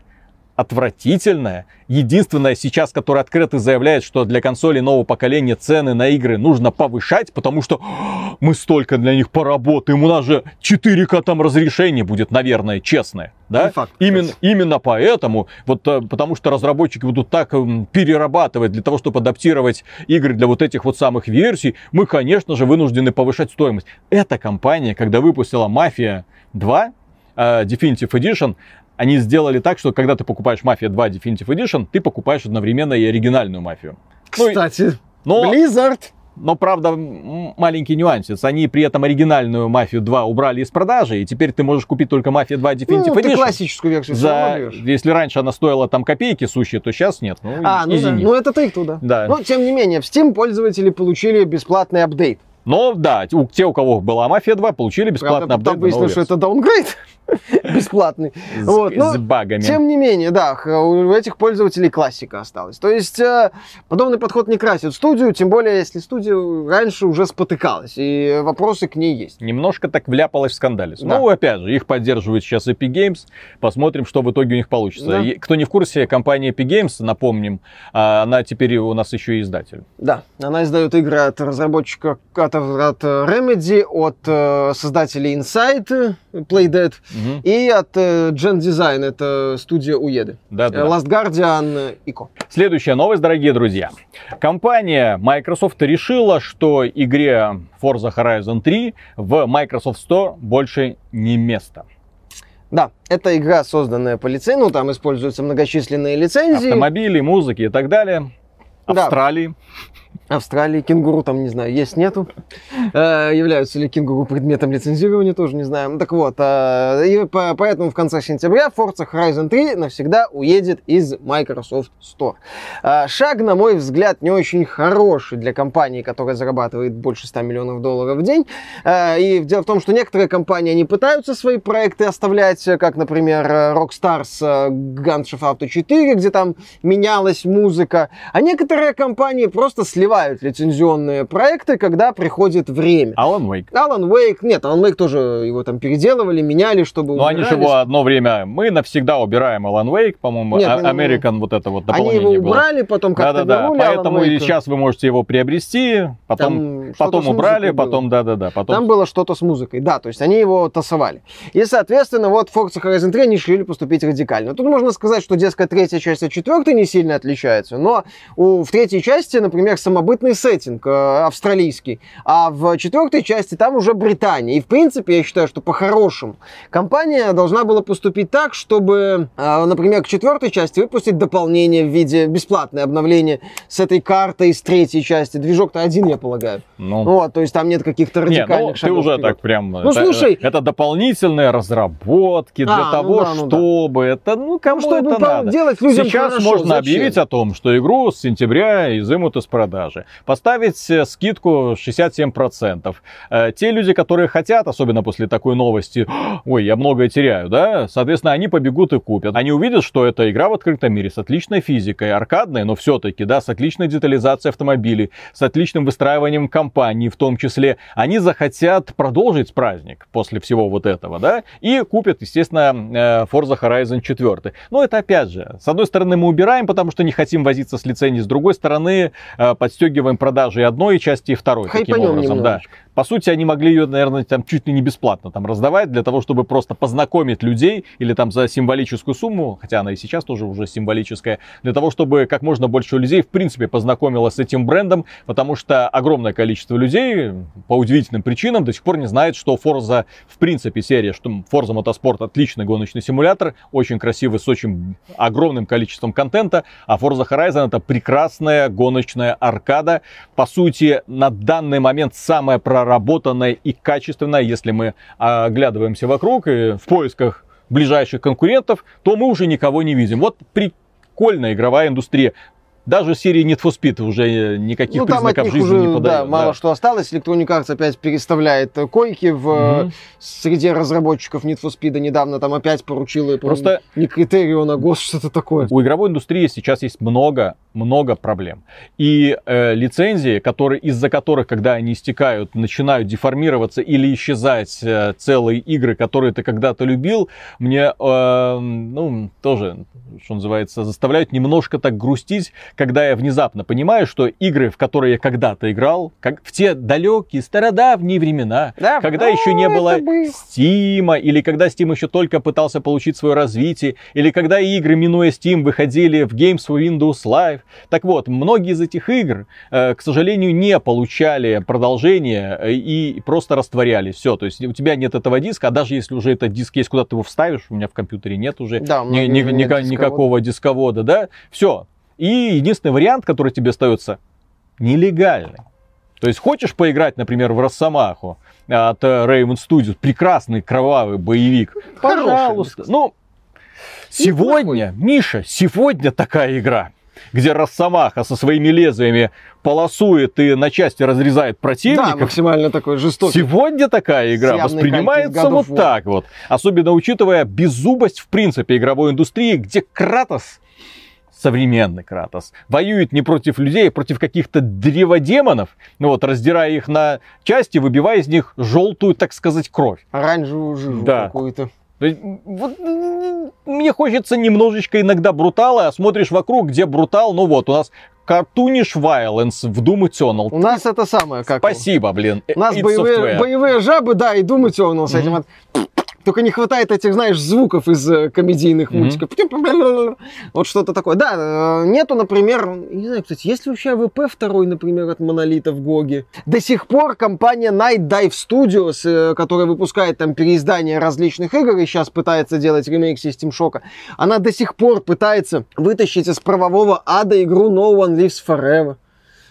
S1: отвратительная, единственная сейчас, которая открыто заявляет, что для консолей нового поколения цены на игры нужно повышать, потому что «А, мы столько для них поработаем, у нас же 4К там разрешение будет, наверное, честное. Да?
S2: Не факт,
S1: именно, именно поэтому, вот, э, потому что разработчики будут так м, перерабатывать для того, чтобы адаптировать игры для вот этих вот самых версий, мы, конечно же, вынуждены повышать стоимость. Эта компания, когда выпустила Мафия 2, э, Definitive Edition, они сделали так, что когда ты покупаешь Мафия 2 Definitive Edition, ты покупаешь одновременно и оригинальную Мафию. Ну
S2: Кстати,
S1: Но,
S2: Blizzard.
S1: но, правда, маленький нюансец. Они при этом оригинальную Мафию 2 убрали из продажи, и теперь ты можешь купить только Мафия 2 Definitive
S2: Ну, ты
S1: Edition.
S2: классическую версию
S1: За... Если раньше она стоила там копейки сущие, то сейчас нет. Ну,
S2: А, ну да.
S1: извини.
S2: Ну это take да.
S1: Да.
S2: Но, тем не менее, в Steam пользователи получили бесплатный апдейт.
S1: Но да, у- те, у кого была Мафия 2, получили бесплатный
S2: Правда,
S1: апдейт.
S2: потом выяснилось, что это даунгрейд бесплатный.
S1: С,
S2: Вот, ну,
S1: с багами.
S2: Тем не менее, да, у этих пользователей классика осталась. То есть э, подобный подход не красит студию, тем более, если студия раньше уже спотыкалась, и вопросы к ней есть.
S1: Немножко так вляпалась в скандале.
S2: Да.
S1: Ну, опять же, их поддерживает сейчас Epic Games. Посмотрим, что в итоге у них получится.
S2: Да.
S1: Кто не в курсе, компания Epic Games, напомним, а, она теперь у нас еще и издатель.
S2: Да, она издает игры от разработчика, от, от э, Remedy, от э, создателей Inside, э, Playdead,
S1: Мгм.
S2: и от Gen Design, это студия Уеды.
S1: Да-да.
S2: Э, Last Guardian, э, Ико.
S1: Следующая новость, дорогие друзья. Компания Microsoft решила, что игре Forza Horizon 3 в Microsoft Store больше не место.
S2: Да, это игра, созданная по лицензии, ну, там используются многочисленные лицензии.
S1: Автомобили, музыки и так далее.
S2: Да.
S1: Австралии.
S2: Кенгуру там, не знаю, есть, нету. Э, являются ли кенгуру предметом лицензирования, тоже не знаю. Так вот, э, и по- поэтому в конце сентября Forza Horizon 3 навсегда уедет из Microsoft Store. Э, шаг, на мой взгляд, не очень хороший для компании, которая зарабатывает больше 100 миллионов долларов в день. Э, и дело в том, что некоторые компании, они пытаются свои проекты оставлять, э, как, например, э, Rockstar с э, Grand Auto 4, где там менялась музыка, а некоторые компании просто сливают бывают лицензионные проекты, когда приходит время.
S1: Alan Wake.
S2: Alan Wake, нет, Alan Wake тоже его там переделывали, меняли, чтобы
S1: Ну, они же
S2: убирались.
S1: его одно время... Мы навсегда убираем Alan Wake, по-моему, а-
S2: ну,
S1: American вот это вот
S2: Они
S1: дополнение
S2: его
S1: было.
S2: убрали, потом как-то
S1: Да-да-да,
S2: вернули
S1: поэтому и сейчас вы можете его приобрести, потом,
S2: Там
S1: потом убрали, потом, да-да-да, потом...
S2: Там было что-то с музыкой, да, то есть они его тасовали. И, соответственно, вот Forza Horizon 3 они решили поступить радикально. Тут можно сказать, что, дескать, третья часть от четвертой не сильно отличается, но у, в третьей части, например, самобытный сеттинг э, австралийский, а в четвертой части там уже Британия. И, в принципе, я считаю, что по-хорошему компания должна была поступить так, чтобы, э, например, к четвертой части выпустить дополнение в виде бесплатное обновление с этой картой из третьей части. Движок-то один, я полагаю.
S1: Ну,
S2: Вот, то есть там нет каких-то
S1: не,
S2: радикальных
S1: ну, ты
S2: шагов
S1: уже
S2: вперед.
S1: так прям...
S2: Ну,
S1: это,
S2: слушай-
S1: Это дополнительные разработки для
S2: А, ну
S1: того,
S2: да, ну да.
S1: чтобы... Это, ну, кому
S2: чтобы
S1: это надо?
S2: делать людям
S1: Сейчас
S2: хорошо,
S1: можно
S2: зачем?
S1: объявить о том, что игру с сентября изымут из продажи. Поставить э, скидку 67%. Э, Те люди, которые хотят, особенно после такой новости, ой, я многое теряю, да, соответственно, они побегут и купят. Они увидят, что это игра в открытом мире с отличной физикой, аркадная, но все-таки, да, с отличной детализацией автомобилей, с отличным выстраиванием компании в том числе. Они захотят продолжить праздник после всего вот этого, да, и купят, естественно, э, Forza Horizon 4. Но это опять же, с одной стороны мы убираем, потому что не хотим возиться с лицензией, с другой стороны э, подстегиваем продажи одной части, и второй. таким
S2: Хайпанем
S1: образом, да. По сути, они могли ее, наверное, там чуть ли не бесплатно там раздавать для того, чтобы просто познакомить людей или там за символическую сумму, хотя она и сейчас тоже уже символическая, для того, чтобы как можно больше людей в принципе познакомилось с этим брендом, потому что огромное количество людей по удивительным причинам до сих пор не знает, что Forza в принципе серия, что Forza Motorsport отличный гоночный симулятор, очень красивый, с очень огромным количеством контента, а Forza Horizon это прекрасная гоночная аркада, по сути, на данный момент самая проработанная и качественная, если мы оглядываемся вокруг и в поисках ближайших конкурентов, то мы уже никого не видим. Вот прикольная игровая индустрия. Даже серии Need for Speed уже никаких
S2: Ну,
S1: признаков жизни
S2: уже,
S1: не подает.
S2: да, мало что осталось. Electronic Arts опять переставляет э, койки в э,
S1: Мгм.
S2: среде разработчиков Need for Speed. Недавно там опять поручила
S1: Просто-
S2: не Критерион, а ГОС, что-то такое.
S1: У игровой индустрии сейчас есть много, много проблем. И э, лицензии, которые, из-за которых, когда они истекают, начинают деформироваться или исчезать э, целые игры, которые ты когда-то любил, мне, э, ну, тоже, что называется, заставляют немножко так грустить, когда я внезапно понимаю, что игры, в которые я когда-то играл, как в те далекие, стародавние времена,
S2: Да,
S1: когда
S2: ну,
S1: еще не было. Steam, или когда Steam еще только пытался получить свое развитие, или когда игры, минуя Steam, выходили в Games for Windows Live. Так вот, многие из этих игр, э, к сожалению, не получали продолжения э, и просто растворялись. Все, то есть у тебя нет этого диска, а даже если уже этот диск есть, куда ты его вставишь, у меня в компьютере нет уже
S2: Да,
S1: ни- ни- ника-
S2: дисковода.
S1: никакого дисковода, да, все. И единственный вариант, который тебе остается, нелегальный. То есть хочешь поиграть, например, в Росомаху от э, Raven Studios, прекрасный кровавый боевик,
S2: Хороший,
S1: пожалуйста. Ну, сегодня, Миша, сегодня такая игра, где Росомаха со своими лезвиями полосует и на части разрезает
S2: Да,
S1: противников.
S2: максимально такой жестокий.
S1: Сегодня такая игра воспринимается вот так вот. Особенно учитывая беззубость в принципе игровой индустрии, где Кратос современный Кратос, воюет не против людей, а против каких-то древодемонов, ну вот, раздирая их на части, выбивая из них желтую, так сказать, кровь.
S2: Оранжевую жижу
S1: Да.
S2: какую-то.
S1: Вот, мне хочется немножечко иногда брутала, а смотришь вокруг, где брутал, ну вот, у нас Cartoonish Violence в Doom Eternal.
S2: У нас это самое, как?
S1: Спасибо, блин.
S2: У нас боевые,
S1: Software.
S2: боевые жабы, да, и Doom Eternal с этим. Только не хватает этих, знаешь, звуков из э, комедийных мультиков. Вот что-то такое. Да, э, нету, например, не знаю, кстати, есть ли вообще AVP второй, например, от Монолита в GOG'е? До сих пор компания Night Dive Studios, э, которая выпускает там переиздания различных игр и сейчас пытается делать ремейк System Shock, она до сих пор пытается вытащить из правового ада игру No One Lives Forever.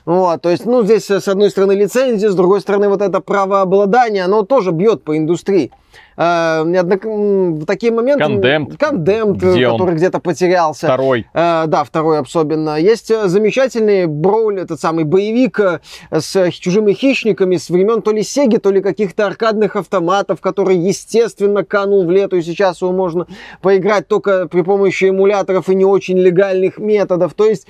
S2: Вот, то есть, ну, здесь э, с одной стороны лицензия, с другой стороны вот это правообладание, оно тоже бьет по индустрии. Э, м, В такие моменты...
S1: Condemned.
S2: Condemned,
S1: Где он?
S2: который где-то потерялся.
S1: Второй.
S2: Э, да, второй особенно. Есть э, замечательный броуль, этот самый боевик э, с э, чужими хищниками с времен то ли Сеги, то ли каких-то аркадных автоматов, который, естественно, канул в лету, и сейчас его можно поиграть только при помощи эмуляторов и не очень легальных методов. То есть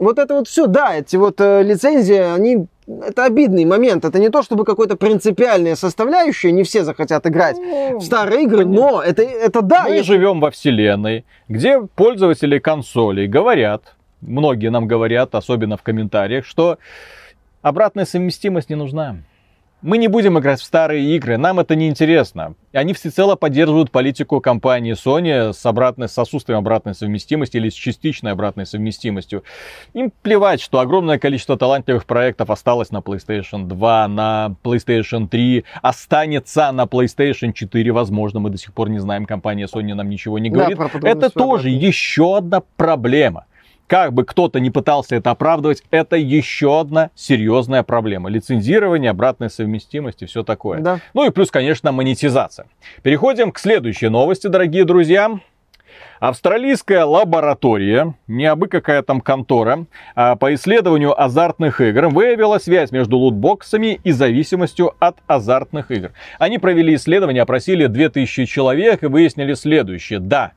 S2: вот это вот все, да, эти вот э, лицензии, они это обидный момент. Это не то, чтобы какой-то принципиальная составляющая, не все захотят играть
S1: Ну,
S2: в старые игры, но это, это да.
S1: Мы
S2: если-
S1: живем во вселенной, где пользователи консолей говорят, многие нам говорят, особенно в комментариях, что обратная совместимость не нужна. Мы не будем играть в старые игры, нам это не интересно. Они всецело поддерживают политику компании Sony с, обратной, с отсутствием обратной совместимости или с частичной обратной совместимостью. Им плевать, что огромное количество талантливых проектов осталось на PlayStation 2, на PlayStation 3, останется на PlayStation 4, возможно, мы до сих пор не знаем, компания Sony нам ничего не
S2: Да,
S1: говорит.
S2: подробности
S1: это тоже еще одна проблема. Как бы кто-то не пытался это оправдывать, это еще одна серьезная проблема. Лицензирование, обратная совместимость и все такое.
S2: Да.
S1: Ну и плюс, конечно, монетизация. Переходим к следующей новости, дорогие друзья. Австралийская лаборатория, не абы какая там контора, а по исследованию азартных игр выявила связь между лутбоксами и зависимостью от азартных игр. Они провели исследование, опросили 2000 человек и выяснили следующее. Да,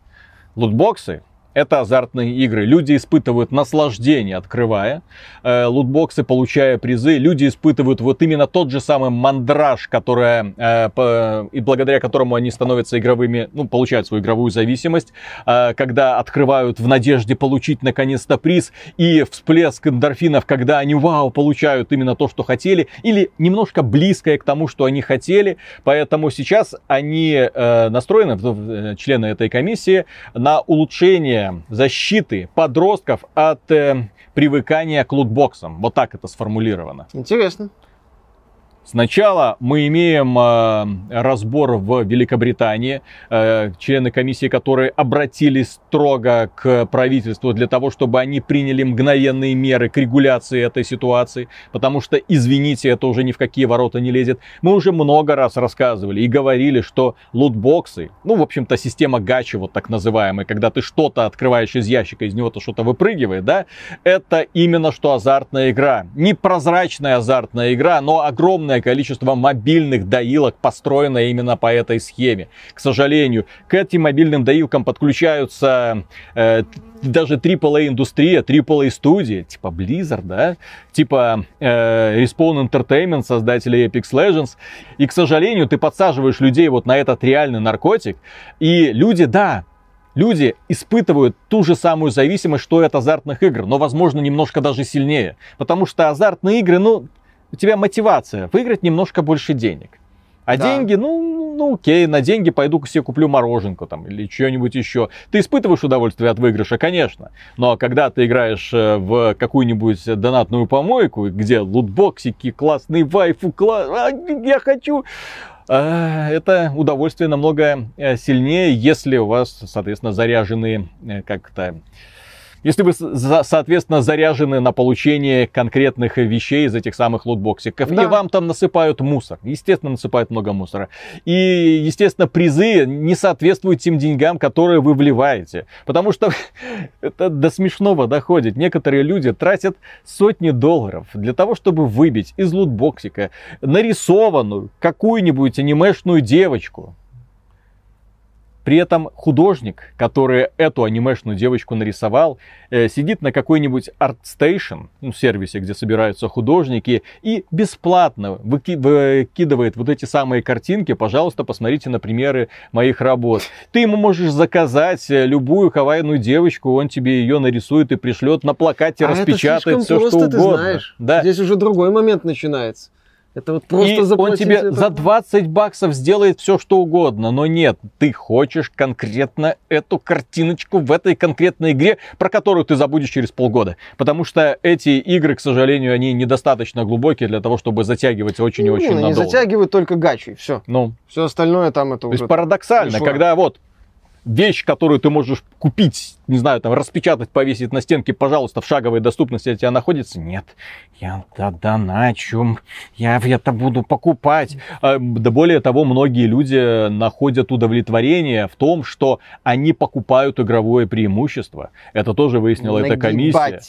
S1: лутбоксы это азартные игры. Люди испытывают наслаждение, открывая э, лутбоксы, получая призы. Люди испытывают вот именно тот же самый мандраж, которая, э, по- и благодаря которому они становятся игровыми, ну, получают свою игровую зависимость, э, когда открывают в надежде получить наконец-то приз, и всплеск эндорфинов, когда они, вау, получают именно то, что хотели, или немножко близкое к тому, что они хотели. Поэтому сейчас они э, настроены, э, члены этой комиссии, на улучшение защиты подростков от э, привыкания к лутбоксам. Вот так это сформулировано.
S2: Интересно.
S1: Сначала мы имеем э, разбор в Великобритании, э, члены комиссии, которые обратились строго к правительству для того, чтобы они приняли мгновенные меры к регуляции этой ситуации, потому что, извините, это уже ни в какие ворота не лезет. Мы уже много раз рассказывали и говорили, что лутбоксы, ну, в общем-то, система гачи, вот так называемая, когда ты что-то открываешь из ящика, из него-то что-то выпрыгивает, да, это именно что азартная игра. Непрозрачная азартная игра, но огромное количество мобильных доилок построено именно по этой схеме. К сожалению, к этим мобильным доилкам подключаются э, даже AAA индустрия, AAA студии, типа Blizzard, да, типа э, Respawn Entertainment, создатели Apex Legends. И, к сожалению, ты подсаживаешь людей вот на этот реальный наркотик, и люди, да, Люди испытывают ту же самую зависимость, что и от азартных игр, но, возможно, немножко даже сильнее. Потому что азартные игры, ну, у тебя мотивация выиграть немножко больше денег. А
S2: Да.
S1: деньги, ну, ну, окей, на деньги пойду себе куплю мороженку там или что-нибудь еще. Ты испытываешь удовольствие от выигрыша, конечно. Но когда ты играешь э, в какую-нибудь донатную помойку, где лутбоксики, классный вайфу, класс, а, я хочу, а, это удовольствие намного э, сильнее, если у вас, соответственно, заряженные э, как-то... Если вы, соответственно, заряжены на получение конкретных вещей из этих самых лутбоксиков,
S2: Да.
S1: и вам там насыпают мусор. Естественно, насыпают много мусора. И, естественно, призы не соответствуют тем деньгам, которые вы вливаете. Потому что это до смешного доходит. Некоторые люди тратят сотни долларов для того, чтобы выбить из лутбоксика нарисованную какую-нибудь анимешную девочку. При этом художник, который эту анимешную девочку нарисовал, э, сидит на какой-нибудь ArtStation, ну, сервисе, где собираются художники, и бесплатно выки- выкидывает вот эти самые картинки. Пожалуйста, посмотрите на примеры моих работ. Ты ему можешь заказать э, любую хавайную девочку, он тебе ее нарисует и пришлет на плакате,
S2: А
S1: распечатает все, что
S2: просто, ты
S1: угодно.
S2: знаешь.
S1: Да.
S2: Здесь уже другой момент начинается. Это вот просто
S1: и он тебе
S2: это-
S1: за 20 баксов сделает все, что угодно. Но нет, ты хочешь конкретно эту картиночку в этой конкретной игре, про которую ты забудешь через полгода. Потому что эти игры, к сожалению, они недостаточно глубокие для того, чтобы затягивать очень и очень
S2: ну,
S1: надолго.
S2: затягивают только гачи, все.
S1: Ну,
S2: Все остальное там это
S1: то
S2: уже...
S1: есть парадоксально,
S2: мишура.
S1: когда вот вещь, которую ты можешь купить, не знаю, там, распечатать, повесить на стенке, пожалуйста, в шаговой доступности у тебя находится. Нет, я да, доначу, я это буду покупать. А, Да более того, многие люди находят удовлетворение в том, что они покупают игровое преимущество. Это тоже выяснила эта комиссия.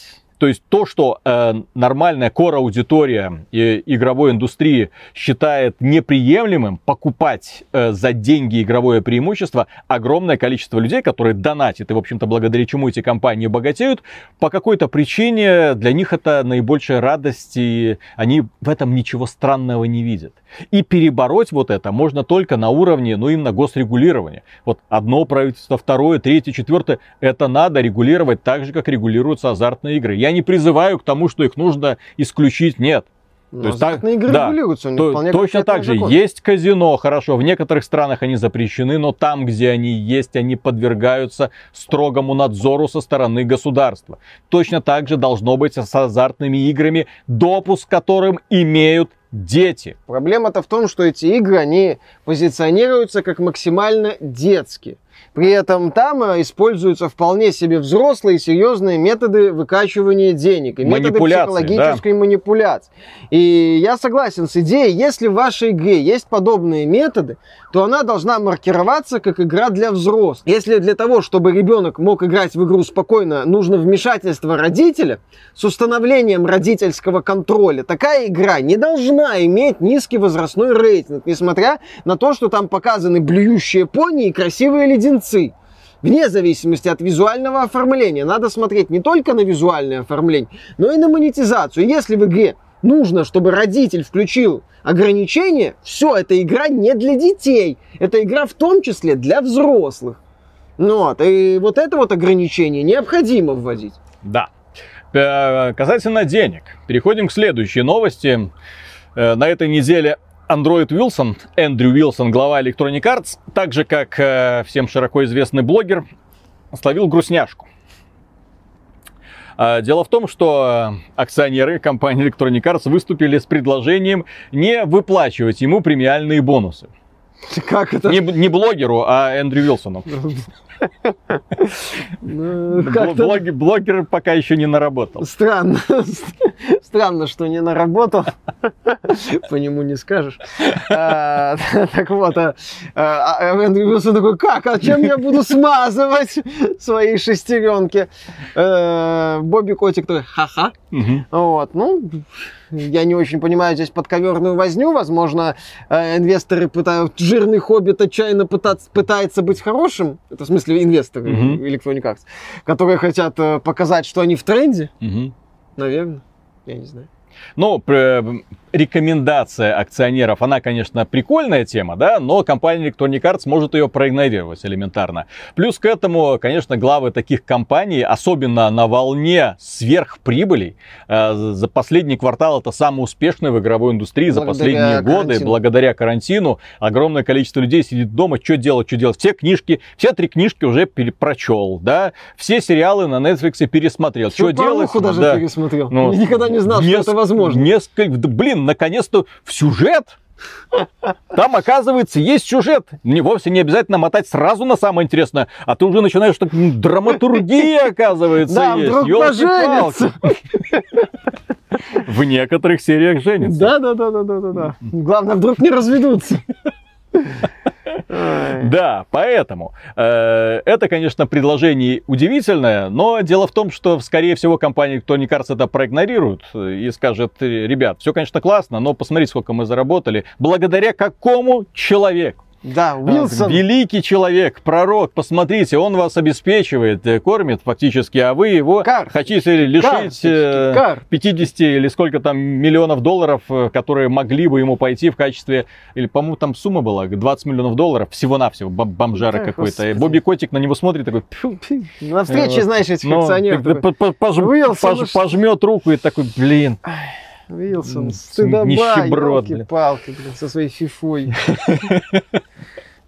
S1: То есть то, что э, нормальная кор-аудитория э, игровой индустрии считает неприемлемым покупать э, за деньги игровое преимущество, огромное количество людей, которые донатят, и, в общем-то, благодаря чему эти компании богатеют, по какой-то причине для них это наибольшая радость, и они в этом ничего странного не видят. И перебороть вот это можно только на уровне, ну, именно госрегулирования. Вот одно правительство, второе, третье, четвертое, это надо регулировать так же, как регулируются азартные игры. Я не призываю к тому, что их нужно исключить, нет.
S2: Но то есть так, игры да, регулируются,
S1: то, точно так же. Закон. Есть казино, хорошо, в некоторых странах они запрещены, но там, где они есть, они подвергаются строгому надзору со стороны государства. Точно так же должно быть с азартными играми, допуск которым имеют дети.
S2: Проблема-то в том, что эти игры, они позиционируются как максимально детские. При этом там э, используются вполне себе взрослые серьезные методы выкачивания денег и методы психологической да. манипуляции. И я согласен с идеей, если в вашей игре есть подобные методы, то она должна маркироваться как игра для взрослых. Если для того, чтобы ребенок мог играть в игру спокойно, нужно вмешательство родителя с установлением родительского контроля, такая игра не должна иметь низкий возрастной рейтинг, несмотря на то, что там показаны блюющие пони и красивые леденцы вне зависимости от визуального оформления. Надо смотреть не только на визуальное оформление, но и на монетизацию. Если в игре нужно, чтобы родитель включил ограничения, все, эта игра не для детей. Это игра в том числе для взрослых. Ну вот, и вот это вот ограничение необходимо вводить.
S1: Да. Э, касательно денег, переходим к следующей новости. Э, на этой неделе Андроид Уилсон, Эндрю Уилсон, глава Electronic Arts, так же как э, всем широко известный блогер, словил грустняшку. А, дело в том, что акционеры компании Electronic Arts выступили с предложением не выплачивать ему премиальные бонусы.
S2: Как это?
S1: Не, не блогеру, а Эндрю Вилсону. Ну, блогер, пока еще не наработал.
S2: Странно. Странно, что не наработал. По нему не скажешь. А, так вот, а, а, Эндрю Вилсон такой, как? А чем я буду смазывать свои шестеренки? Э, Бобби Котик такой, ха-ха. Вот, ну, я не очень понимаю здесь подковерную возню. Возможно, э, инвесторы пытают, жирный хоббит отчаянно пытаться, пытается быть хорошим. Это в смысле инвесторы mm-hmm. Electronic Arts, которые хотят э, показать, что они в тренде. Mm-hmm. Наверное. Я не знаю.
S1: Ну, рекомендация акционеров, она, конечно, прикольная тема, да, но компания Electronic Arts может ее проигнорировать элементарно. Плюс к этому, конечно, главы таких компаний, особенно на волне сверхприбылей, э, за последний квартал это самый успешный в игровой индустрии благодаря за последние годы, карантину. благодаря карантину. Огромное количество людей сидит дома, что делать, что делать. Все книжки, все три книжки уже прочел, да, все сериалы на Netflix пересмотрел. Что делать?
S2: даже да. пересмотрел. Ну, Никогда не знал, неск- что это возможно.
S1: Несколько, блин, наконец-то в сюжет. Там, оказывается, есть сюжет. Не вовсе не обязательно мотать сразу на самое интересное, а ты уже начинаешь, что драматургия, оказывается, да, есть.
S2: Вдруг поженятся.
S1: В некоторых сериях женятся.
S2: Да, да, да, да, да, да. Главное, вдруг не разведутся.
S1: Да, поэтому э, это, конечно, предложение удивительное, но дело в том, что, скорее всего, компания, не кажется, это проигнорирует и скажет, ребят, все, конечно, классно, но посмотрите, сколько мы заработали. Благодаря какому человеку?
S2: Да, Уилсон.
S1: Великий человек, пророк, посмотрите, он вас обеспечивает, э, кормит фактически, а вы его Кар. хотите лишить Кар. 50 э, или сколько там миллионов долларов, э, которые могли бы ему пойти в качестве, или, по-моему, там сумма была, 20 миллионов долларов, всего-навсего, бомжара да, какой-то. Господи. Бобби Котик на него смотрит такой...
S2: На встрече, знаешь, этих ну, акционеров.
S1: Пожмет руку и такой, блин.
S2: Вилсон, стыдоба, елки-палки, со своей фифой.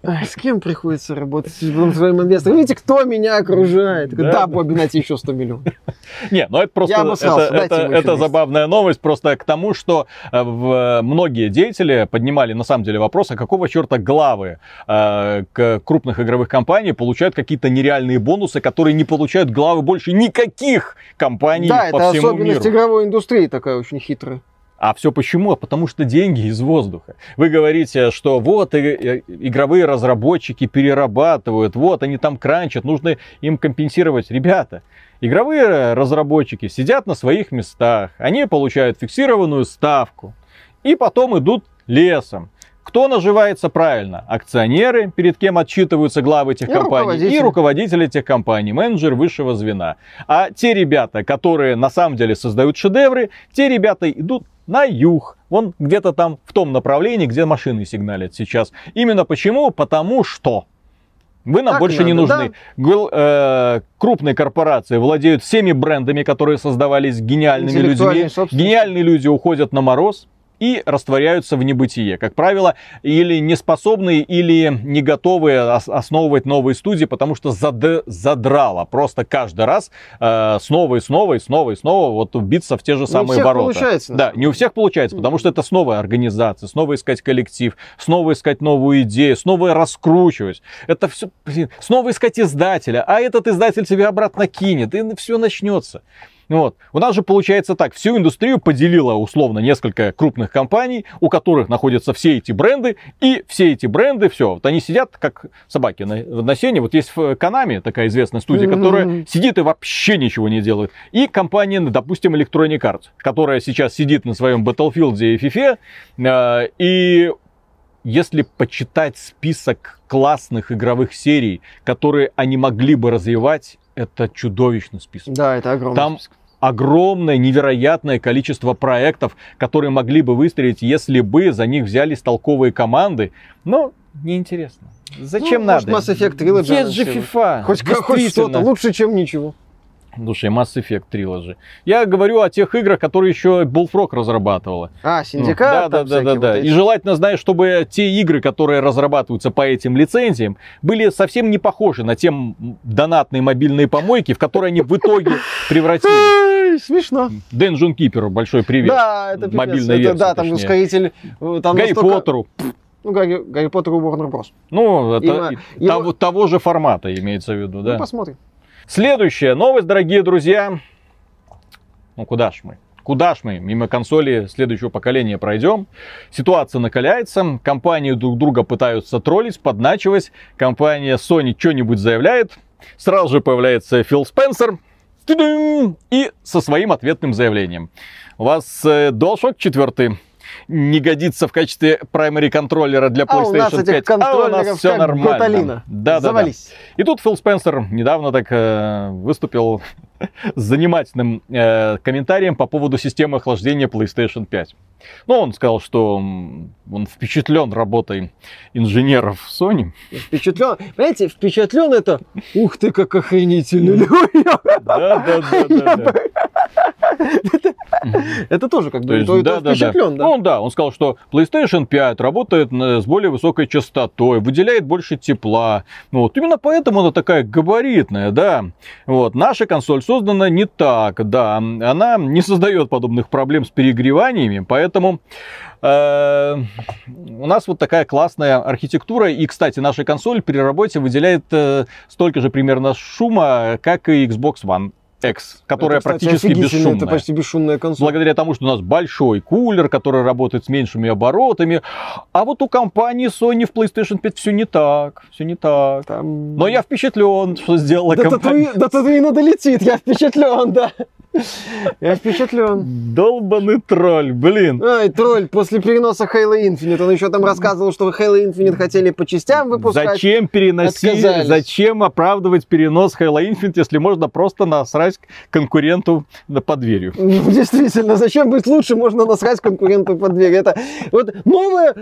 S2: С кем приходится работать с своим инвестором? Видите, кто меня окружает? Да, да Бобби, найти еще 100 миллионов.
S1: Не, ну это просто это, это, это забавная новость, просто к тому, что э, в, многие деятели поднимали на самом деле вопрос, а какого черта главы э, к крупных игровых компаний получают какие-то нереальные бонусы, которые не получают главы больше никаких компаний да, по всему миру. Да, это
S2: особенность игровой индустрии такая очень хитрая.
S1: А все почему? А потому что деньги из воздуха. Вы говорите, что вот игровые разработчики перерабатывают, вот они там кранчат, нужно им компенсировать. Ребята, игровые разработчики сидят на своих местах, они получают фиксированную ставку и потом идут лесом. Кто наживается правильно? Акционеры, перед кем отчитываются главы этих и компаний, руководители. и руководители этих компаний, менеджер высшего звена. А те ребята, которые на самом деле создают шедевры, те ребята идут на юг. Вон где-то там в том направлении, где машины сигналят сейчас. Именно почему? Потому что вы нам так больше надо, не нужны. Да? Э, крупные корпорации владеют всеми брендами, которые создавались гениальными людьми. Гениальные люди уходят на мороз и растворяются в небытие. Как правило, или не способные, или не готовые основывать новые студии, потому что зад, задрало просто каждый раз э, снова и снова и снова и снова вот биться в те же самые не всех ворота. Получается, да, не у всех получается, потому что это снова организация, снова искать коллектив, снова искать новую идею, снова раскручивать. Это все, блин, снова искать издателя, а этот издатель тебе обратно кинет, и все начнется. Вот. У нас же получается так, всю индустрию поделила условно несколько крупных компаний, у которых находятся все эти бренды, и все эти бренды, все, вот они сидят как собаки на, на сене. Вот есть в Канаме такая известная студия, mm-hmm. которая сидит и вообще ничего не делает. И компания, допустим, Electronic Arts, которая сейчас сидит на своем Battlefield и FIFA, э, и если почитать список классных игровых серий, которые они могли бы развивать, это чудовищный список.
S2: Да, это огромный
S1: Там список. Огромное, невероятное количество проектов, которые могли бы выстрелить, если бы за них взялись толковые команды. Но неинтересно. Зачем ну, надо?
S2: Может, Mass Effect Trilogy.
S1: Есть же FIFA.
S2: Хоть, хоть что-то, лучше, чем ничего.
S1: Слушай, Mass Effect Trilogy. Я говорю о тех играх, которые еще Bullfrog разрабатывала.
S2: А, Синдикат?
S1: Да, да, да, да, да. Вот И желательно, знаешь, чтобы те игры, которые разрабатываются по этим лицензиям, были совсем не похожи на те донатные мобильные помойки, в которые они в итоге превратились.
S2: Смешно.
S1: Дэнджон Киперу большой привет.
S2: Да, это
S1: пипец. Мобильная версия,
S2: Да, там ускоритель.
S1: Э, там Гарри настолько... Поттеру.
S2: Ну, Гарри, Гарри Поттеру Warner Bros.
S1: Ну, это Им, того, его... того же формата имеется в виду, да?
S2: Ну, посмотрим.
S1: Следующая новость, дорогие друзья. Ну куда ж мы? Куда ж мы мимо консоли следующего поколения пройдем? Ситуация накаляется, компании друг друга пытаются троллить, подначивать. Компания Sony что-нибудь заявляет, сразу же появляется Фил Спенсер и со своим ответным заявлением. У вас э, DualShock 4 не годится в качестве primary контроллера для PlayStation а у нас 5. А у нас все нормально. Да, да, да. И тут Фил Спенсер недавно так э, выступил с занимательным э, комментарием по поводу системы охлаждения PlayStation 5. Ну, он сказал, что он впечатлен работой инженеров Sony.
S2: Впечатлен, понимаете, впечатлен это, ух ты, как охренительно.
S1: Да, да, да, да.
S2: Это тоже как бы впечатлен,
S1: да? Ну, да, он сказал, что PlayStation 5 работает с более высокой частотой, выделяет больше тепла. Вот, именно поэтому она такая габаритная, да. Вот, наша консоль создана не так, да. Она не создает подобных проблем с перегреваниями, поэтому э, у нас вот такая классная архитектура. И, кстати, наша консоль при работе выделяет э, столько же примерно шума, как и Xbox One. X, которая это, кстати, практически бесшумная.
S2: Это почти бесшумная консоль.
S1: Благодаря тому, что у нас большой кулер, который работает с меньшими оборотами. А вот у компании Sony в PlayStation 5 все не так. Все не так. Там... Но я впечатлен, что сделала
S2: до
S1: компания.
S2: Татуи... До Татуина долетит, я впечатлен, да. Я впечатлен.
S1: Долбанный тролль, блин.
S2: Ай, тролль, после переноса Halo Infinite. Он еще там рассказывал, что вы Halo Infinite хотели по частям выпускать.
S1: Зачем переносить, отказались. зачем оправдывать перенос Halo Infinite, если можно просто насрать конкуренту под дверью?
S2: Ну, действительно, зачем быть лучше, можно насрать конкуренту под дверью. Это вот новое,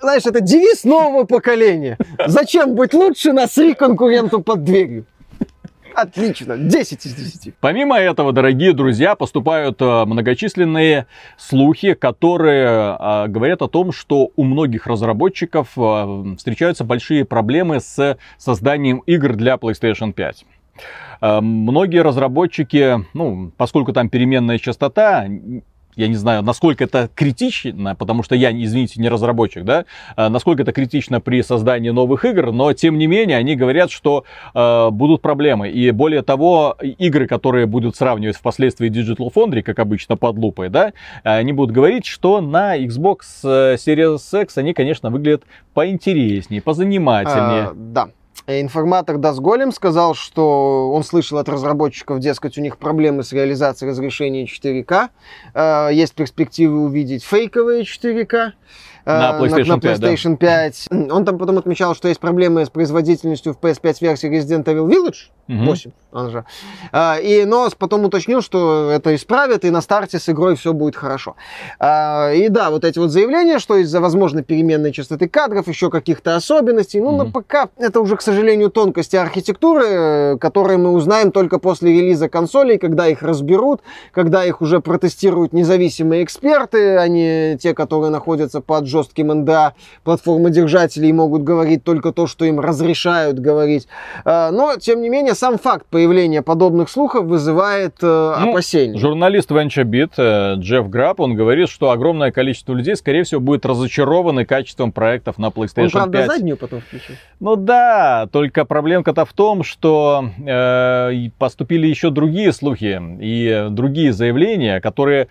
S2: знаешь, это девиз нового поколения. Зачем быть лучше, насри конкуренту под дверью. Отлично, 10 из 10.
S1: Помимо этого, дорогие друзья, поступают э, многочисленные слухи, которые э, говорят о том, что у многих разработчиков э, встречаются большие проблемы с созданием игр для PlayStation 5. Многие разработчики, ну, поскольку там переменная частота, я не знаю, насколько это критично, потому что я, извините, не разработчик, да, э, насколько это критично при создании новых игр, но тем не менее они говорят, что э, будут проблемы. И более того, игры, которые будут сравнивать впоследствии Digital Foundry, как обычно, под лупой, да, они будут говорить, что на Xbox э, Series X они, конечно, выглядят поинтереснее, позанимательнее. А,
S2: да. Информатор Дасголем сказал, что он слышал от разработчиков, дескать, у них проблемы с реализацией разрешения 4К. Э, есть перспективы увидеть фейковые 4К.
S1: Э, на PlayStation, на, на
S2: PlayStation 5. 5. Он там потом отмечал, что есть проблемы с производительностью в PS5 версии Resident Evil Village. 8, он же. А, и, но потом уточнил, что это исправят, и на старте с игрой все будет хорошо. А, и да, вот эти вот заявления, что из-за возможной переменной частоты кадров, еще каких-то особенностей, ну, mm-hmm. но пока это уже, к сожалению, тонкости архитектуры, которые мы узнаем только после релиза консолей, когда их разберут, когда их уже протестируют независимые эксперты, а не те, которые находятся под жестким НДА платформы держателей могут говорить только то, что им разрешают говорить. А, но, тем не менее, сам факт появления подобных слухов вызывает э, ну, опасения.
S1: Журналист VentureBeat э, Джефф Граб, он говорит, что огромное количество людей, скорее всего, будет разочарованы качеством проектов на PlayStation он,
S2: правда, 5. заднюю потом включил.
S1: Ну да, только проблемка-то в том, что э, поступили еще другие слухи и другие заявления, которые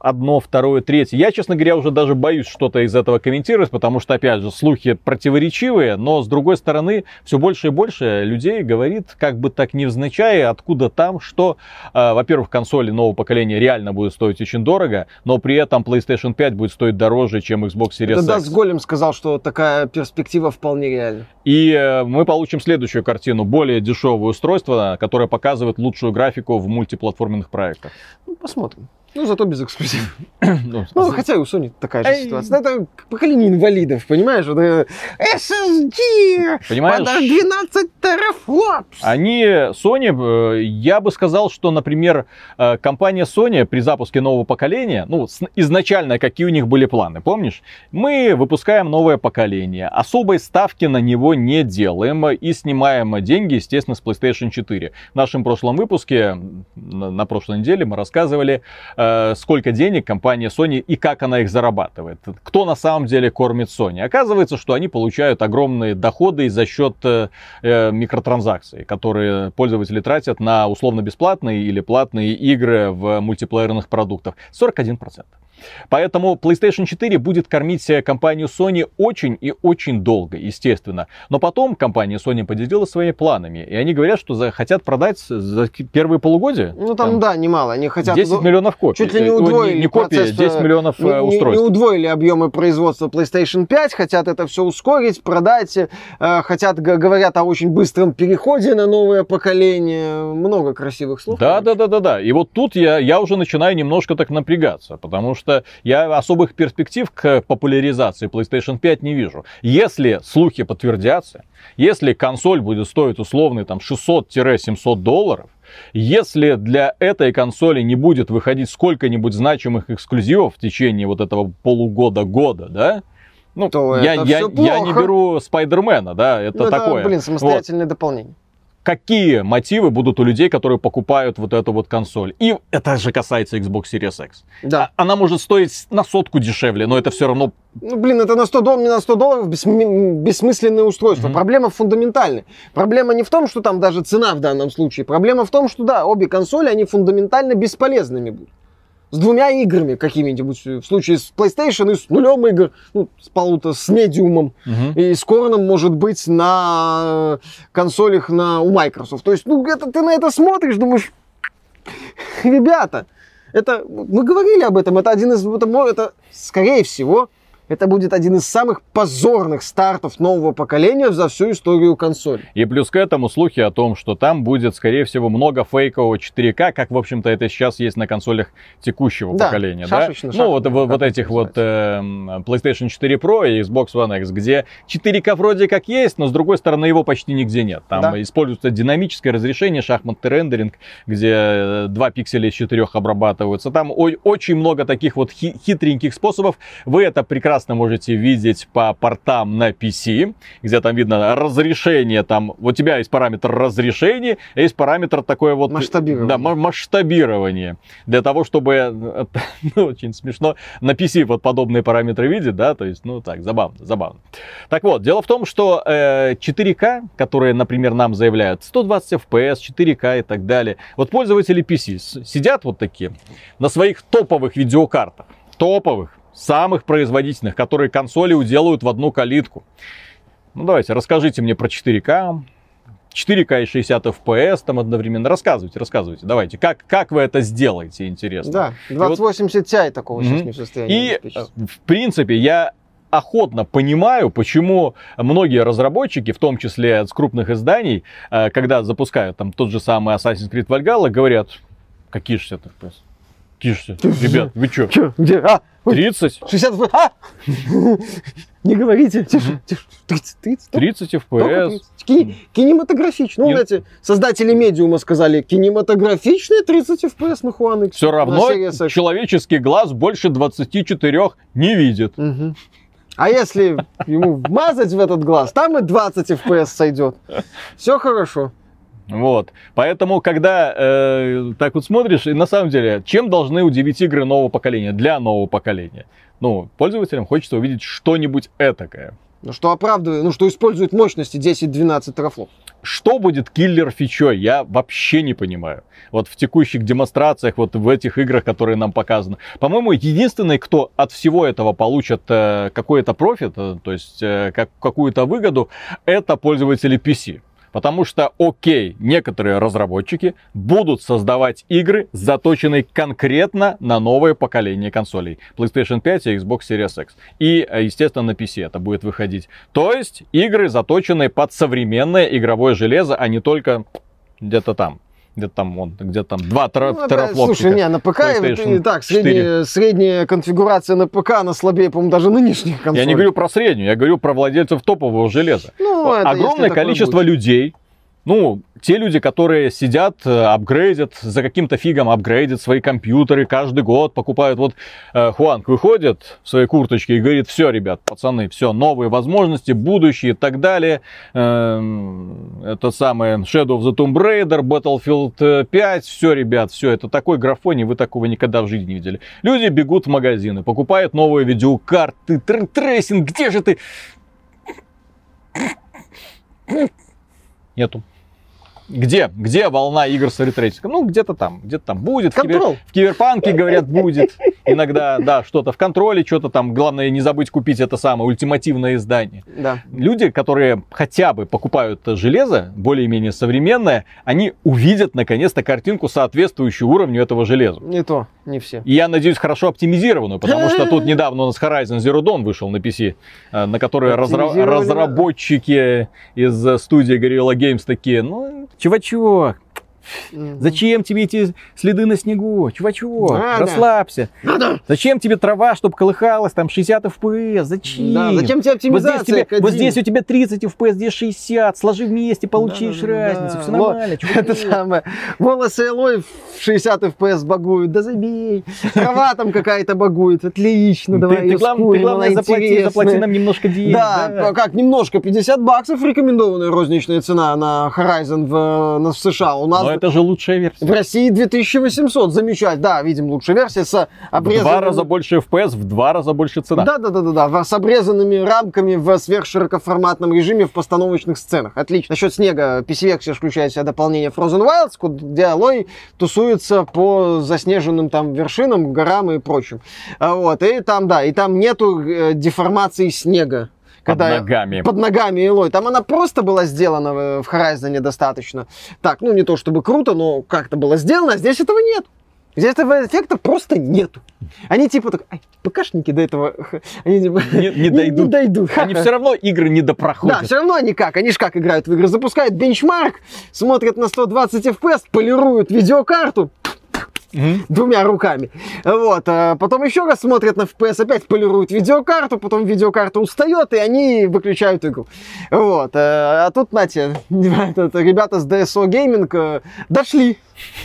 S1: одно, второе, третье. Я, честно говоря, уже даже боюсь что-то из этого комментировать, потому что, опять же, слухи противоречивые, но, с другой стороны, все больше и больше людей говорит, как бы так невзначай, откуда там, что, э, во-первых, консоли нового поколения реально будут стоить очень дорого, но при этом PlayStation 5 будет стоить дороже, чем Xbox Series Это
S2: X. Да, Голем сказал, что такая перспектива вполне реальна.
S1: И э, мы получим следующую картину, более дешевое устройство, которое показывает лучшую графику в мультиплатформенных проектах.
S2: Ну, посмотрим. Ну, зато без эксклюзивов. ну, ну хотя и у Sony такая же ситуация. Это поколение инвалидов, понимаешь? Вот, SSD! Понимаешь? 12 терафлопс!
S1: Они, Sony, э, я бы сказал, что, например, э, компания Sony при запуске нового поколения, ну, изначально какие у них были планы, помнишь? Мы выпускаем новое поколение, особой ставки на него не делаем и снимаем деньги, естественно, с PlayStation 4. В нашем прошлом выпуске, на прошлой неделе, мы рассказывали Э, сколько денег компания Sony и как она их зарабатывает. Кто на самом деле кормит Sony? Оказывается, что они получают огромные доходы за счет э, э, микротранзакций, которые пользователи тратят на условно-бесплатные или платные игры в мультиплеерных продуктах. 41%. Поэтому PlayStation 4 будет кормить компанию Sony очень и очень долго, естественно. Но потом компания Sony поделилась своими планами. И они говорят, что за, хотят продать за первые полугодия.
S2: Ну там, там да, немало. Они хотят...
S1: 10 миллионов копий.
S2: Чуть ли не удвоили.
S1: Не, не копии, процесс, 10 миллионов не, устройств.
S2: Не, не удвоили объемы производства PlayStation 5. Хотят это все ускорить, продать. Э, хотят, говорят о очень быстром переходе на новое поколение. Много красивых слов.
S1: Да, да, да, да, да. И вот тут я, я уже начинаю немножко так напрягаться. Потому что что я особых перспектив к популяризации PlayStation 5 не вижу. Если слухи подтвердятся, если консоль будет стоить условный там 600-700 долларов, если для этой консоли не будет выходить сколько-нибудь значимых эксклюзивов в течение вот этого полугода-года, да, ну, то я, я, я не беру Спайдермена, да, это, ну, такое.
S2: блин, самостоятельное вот. дополнение
S1: какие мотивы будут у людей, которые покупают вот эту вот консоль. И это же касается Xbox Series X. Да. А, она может стоить на сотку дешевле, но это все равно...
S2: Ну, блин, это на 100 долларов, не на 100 долларов бессмысленное устройство. Mm-hmm. Проблема фундаментальная. Проблема не в том, что там даже цена в данном случае. Проблема в том, что, да, обе консоли, они фундаментально бесполезными будут с двумя играми какими-нибудь. В случае с PlayStation и с нулем игр, ну, с полуто, с медиумом. Угу. И с Корном, может быть, на консолях на, у Microsoft. То есть, ну, это, ты на это смотришь, думаешь, ребята, это, мы говорили об этом, это один из, это, это скорее всего, это будет один из самых позорных стартов нового поколения за всю историю консоли.
S1: И плюс к этому слухи о том, что там будет, скорее всего, много фейкового 4К, как, в общем-то, это сейчас есть на консолях текущего да, поколения. Да? Ну, вот, вот, вот этих вот э, PlayStation 4 Pro и Xbox One X, где 4К вроде как есть, но, с другой стороны, его почти нигде нет. Там да. используется динамическое разрешение, шахматный рендеринг, где 2 э, пикселя из 4 обрабатываются. Там очень много таких вот хитреньких способов. Вы это прекрасно прекрасно можете видеть по портам на PC, где там видно разрешение, там, у тебя есть параметр разрешения, а есть параметр такое вот...
S2: Масштабирование.
S1: Да, масштабирование. Для того, чтобы, ну, очень смешно, на PC вот подобные параметры видеть, да, то есть, ну, так, забавно, забавно. Так вот, дело в том, что э, 4К, которые, например, нам заявляют 120 FPS, 4К и так далее, вот пользователи PC сидят вот такие на своих топовых видеокартах, топовых, самых производительных, которые консоли уделают в одну калитку. Ну давайте, расскажите мне про 4К, 4К и 60 FPS там одновременно. Рассказывайте, рассказывайте. Давайте, как, как вы это сделаете, интересно.
S2: Да, 2080 Ti такого сейчас
S1: Мгм.
S2: не в состоянии
S1: И, э, в принципе, я охотно понимаю, почему многие разработчики, в том числе с крупных изданий, э, когда запускают там тот же самый Assassin's Creed Valhalla, говорят, какие 60 FPS? 60? Ребят, вы что,
S2: Чё, где? А, ой,
S1: 30?
S2: 60 ф- А! Не говорите. Тише, тише. 30, 30.
S1: 30
S2: Только
S1: FPS.
S2: 30. Ки- Кинематографично. Ну, эти создатели медиума сказали, кинематографичные 30 FPS на Хуан X.
S1: Все
S2: на
S1: равно человеческий глаз больше 24 не видит.
S2: А если ему вмазать в этот глаз, там и 20 FPS сойдет. Все хорошо.
S1: Вот. Поэтому, когда э, так вот смотришь, и на самом деле, чем должны удивить игры нового поколения, для нового поколения? Ну, пользователям хочется увидеть что-нибудь этакое.
S2: Ну, что оправдывает, ну, что использует мощности 10-12 терафлоп.
S1: Что будет киллер фичой, я вообще не понимаю. Вот в текущих демонстрациях, вот в этих играх, которые нам показаны. По-моему, единственный, кто от всего этого получит э, какой-то профит, э, то есть э, как, какую-то выгоду, это пользователи PC. Потому что, окей, некоторые разработчики будут создавать игры, заточенные конкретно на новое поколение консолей. PlayStation 5 и Xbox Series X. И, э, естественно, на PC это будет выходить. То есть, игры, заточенные под современное игровое железо, а не только где-то там. Где-то там, вон, где-то там 2 тера,
S2: Ну,
S1: терафлопчика.
S2: слушай, не, на ПК и, так,
S1: 4.
S2: средняя, средняя конфигурация на ПК, она слабее, по-моему, даже нынешних консолей.
S1: Я не говорю про среднюю, я говорю про владельцев топового железа.
S2: Ну, если
S1: Огромное количество людей, ну, те люди, которые сидят, э, апгрейдят, за каким-то фигом апгрейдят свои компьютеры каждый год, покупают. Вот э, Хуанг выходит в своей курточке и говорит, все, ребят, пацаны, все, новые возможности, будущее и так далее. Эм, это самое Shadow of the Tomb Raider, Battlefield э, 5, все, ребят, все, это такой графоний, вы такого никогда в жизни не видели. Люди бегут в магазины, покупают новые видеокарты, тр- tracing, где же ты? Нету. Где? Где волна игр с ray tracing 'ом? Ну, где-то там, где-то там будет. В,
S2: Control.
S1: в киберпанке, говорят, будет. Иногда, да, что-то в контроле, что-то там. Главное, не забыть купить это самое ультимативное издание.
S2: Да.
S1: Люди, которые хотя бы покупают железо, более-менее современное, они увидят, наконец-то, картинку, соответствующую уровню этого железа.
S2: Не то, не все.
S1: И я надеюсь, хорошо оптимизированную, потому что тут недавно у нас Horizon Zero Dawn вышел на PC, э, на который разра- разработчики из э, студии Guerrilla Games такие, ну, чувачок, Зачем тебе эти следы на снегу? Чувачок,
S2: Надо.
S1: расслабься.
S2: Надо.
S1: Зачем тебе трава, чтобы колыхалась, там 60 FPS? Зачем?
S2: Да, зачем тебе
S1: Вот здесь,
S2: оптимизация?
S1: тебе, вот здесь у тебя 30 FPS, здесь 60. Сложи вместе, получишь
S2: Да-да-да-да.
S1: разницу. Все
S2: Во,
S1: нормально.
S2: Это
S1: чувачок.
S2: самое. Волосы Элой в 60 FPS багуют. Да забей. Трава там какая-то багует. Отлично, давай
S1: ты, ты,
S2: ее
S1: главное, ты,
S2: скурим,
S1: главное,
S2: она
S1: заплати,
S2: интересная.
S1: заплати нам немножко денег.
S2: Да, а как немножко, 50 баксов рекомендованная розничная цена на Horizon в, на, в США. У нас
S1: Но это же лучшая версия.
S2: в России 2800. Замечательно. Да, видим лучшая версия с
S1: В
S2: обрезанными...
S1: два раза больше FPS, в два раза больше цена.
S2: Да, да, да, да, да, с обрезанными рамками в сверхширокоформатном режиме в постановочных сценах. Отлично. Насчет снега, PC-версия включает в себя дополнение Frozen Wilds, где Алой тусуется по заснеженным там вершинам, горам и прочим. А Вот, и там, да, и там нету э, деформации снега.
S1: Под ногами.
S2: Под ногами Элой. Там она просто была сделана в Horizon достаточно. Так, ну не то чтобы круто, но как-то было сделано, а здесь этого нет. Здесь этого эффекта просто нету. Они типа так, ай, ПКшники до этого, они типа
S1: Не- не дойдут.
S2: Не, дойдут.
S1: Они все равно игры не допроходят.
S2: Да, все равно они как, они же как играют в игры, запускают бенчмарк, смотрят на 120 FPS, полируют видеокарту,
S1: Мгм.
S2: двумя руками. Вот. а Потом еще раз смотрят на FPS, опять полируют видеокарту, потом видеокарта устает, и они выключают игру. Вот. А а тут, нате, этот, ребята с DSO Gaming э, дошли.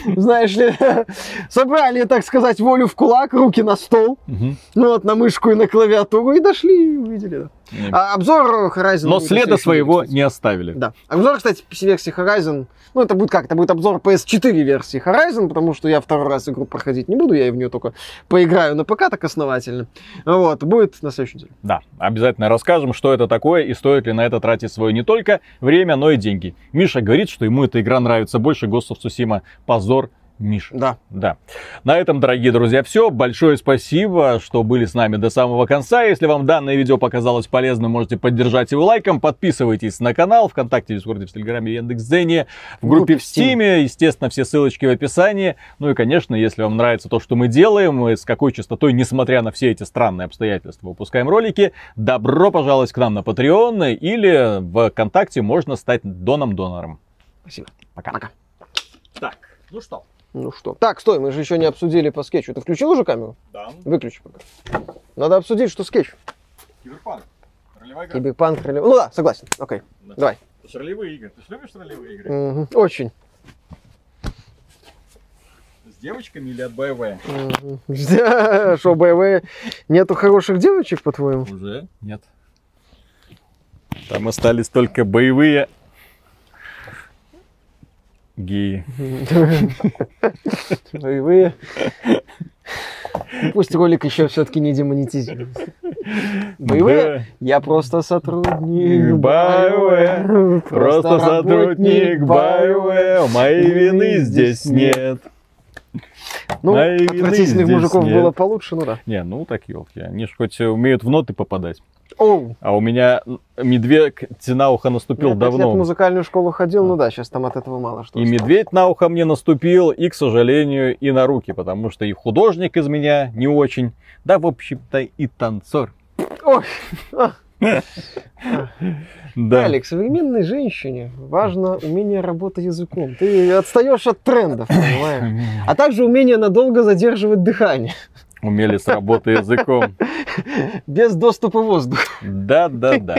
S2: Знаешь ли, собрали, так сказать, волю в кулак, руки на стол,
S1: Мгм.
S2: ну вот, на мышку и на клавиатуру, и дошли, увидели. А обзор Horizon...
S1: Но следа своего
S2: кстати.
S1: не оставили.
S2: Да. Обзор, кстати, PC-версии Horizon. Ну, это будет как? Это будет обзор PS4 версии Horizon, потому что я второй раз игру проходить не буду, я в нее только поиграю на ПК так основательно. Вот, будет на следующей неделе.
S1: Да, обязательно расскажем, что это такое и стоит ли на это тратить свое не только время, но и деньги. Миша говорит, что ему эта игра нравится больше Ghost of Tsushima. Позор, Миша.
S2: Да.
S1: Да. На этом, дорогие друзья, все. Большое спасибо, что были с нами до самого конца. Если вам данное видео показалось полезным, можете поддержать его лайком. Подписывайтесь на канал ВКонтакте, Дискорде, в Телеграме, Яндекс.Дзене, в группе в Стиме. Естественно, все ссылочки в описании. Ну и, конечно, если вам нравится то, что мы делаем, и с какой частотой, несмотря на все эти странные обстоятельства, выпускаем ролики, добро пожаловать к нам на Patreon или в ВКонтакте можно стать доном-донором.
S2: Спасибо.
S1: Пока.
S2: Пока.
S1: Так, ну что?
S2: Ну что. Так, стой, мы же еще не обсудили по скетчу. Ты включил уже камеру?
S1: Да,
S2: Выключи пока. Надо обсудить, что скетч.
S1: киберпанк. Ролевая
S2: Киберпанк, ролевой- Ну да, согласен. Окей,
S1: Да.
S2: давай.
S1: Это ж ролевые игры. Ты же любишь ролевые игры?
S2: Мгм. Очень.
S1: С девочками или от БВ?
S2: Что, боевые? Нету хороших девочек, по-твоему?
S1: Уже нет. Там остались только боевые геи.
S2: Боевые. Пусть ролик еще все-таки не демонетизируется. Боевые? Я просто сотрудник
S1: BioWare. Просто сотрудник BioWare. Моей вины здесь нет.
S2: Ну, отвратительных мужиков
S1: нет.
S2: было получше, ну да.
S1: Не, ну так елки. Они ж хоть умеют в ноты попадать.
S2: Оу,
S1: А у меня медведь на ухо наступил
S2: я пять лет в
S1: давно.
S2: музыкальную школу ходил, ну да, сейчас там от этого мало что.
S1: И
S2: осталось.
S1: медведь на ухо мне наступил, и, к сожалению, и на руки, потому что и художник из меня не очень, да, в общем-то, и танцор.
S2: Ой,
S1: Да.
S2: Алекс, современной женщине важно умение работать языком. Ты отстаешь от трендов, понимаешь? А также умение надолго задерживать дыхание.
S1: Умели с работы языком.
S2: Без доступа воздуха.
S1: Да, да, да.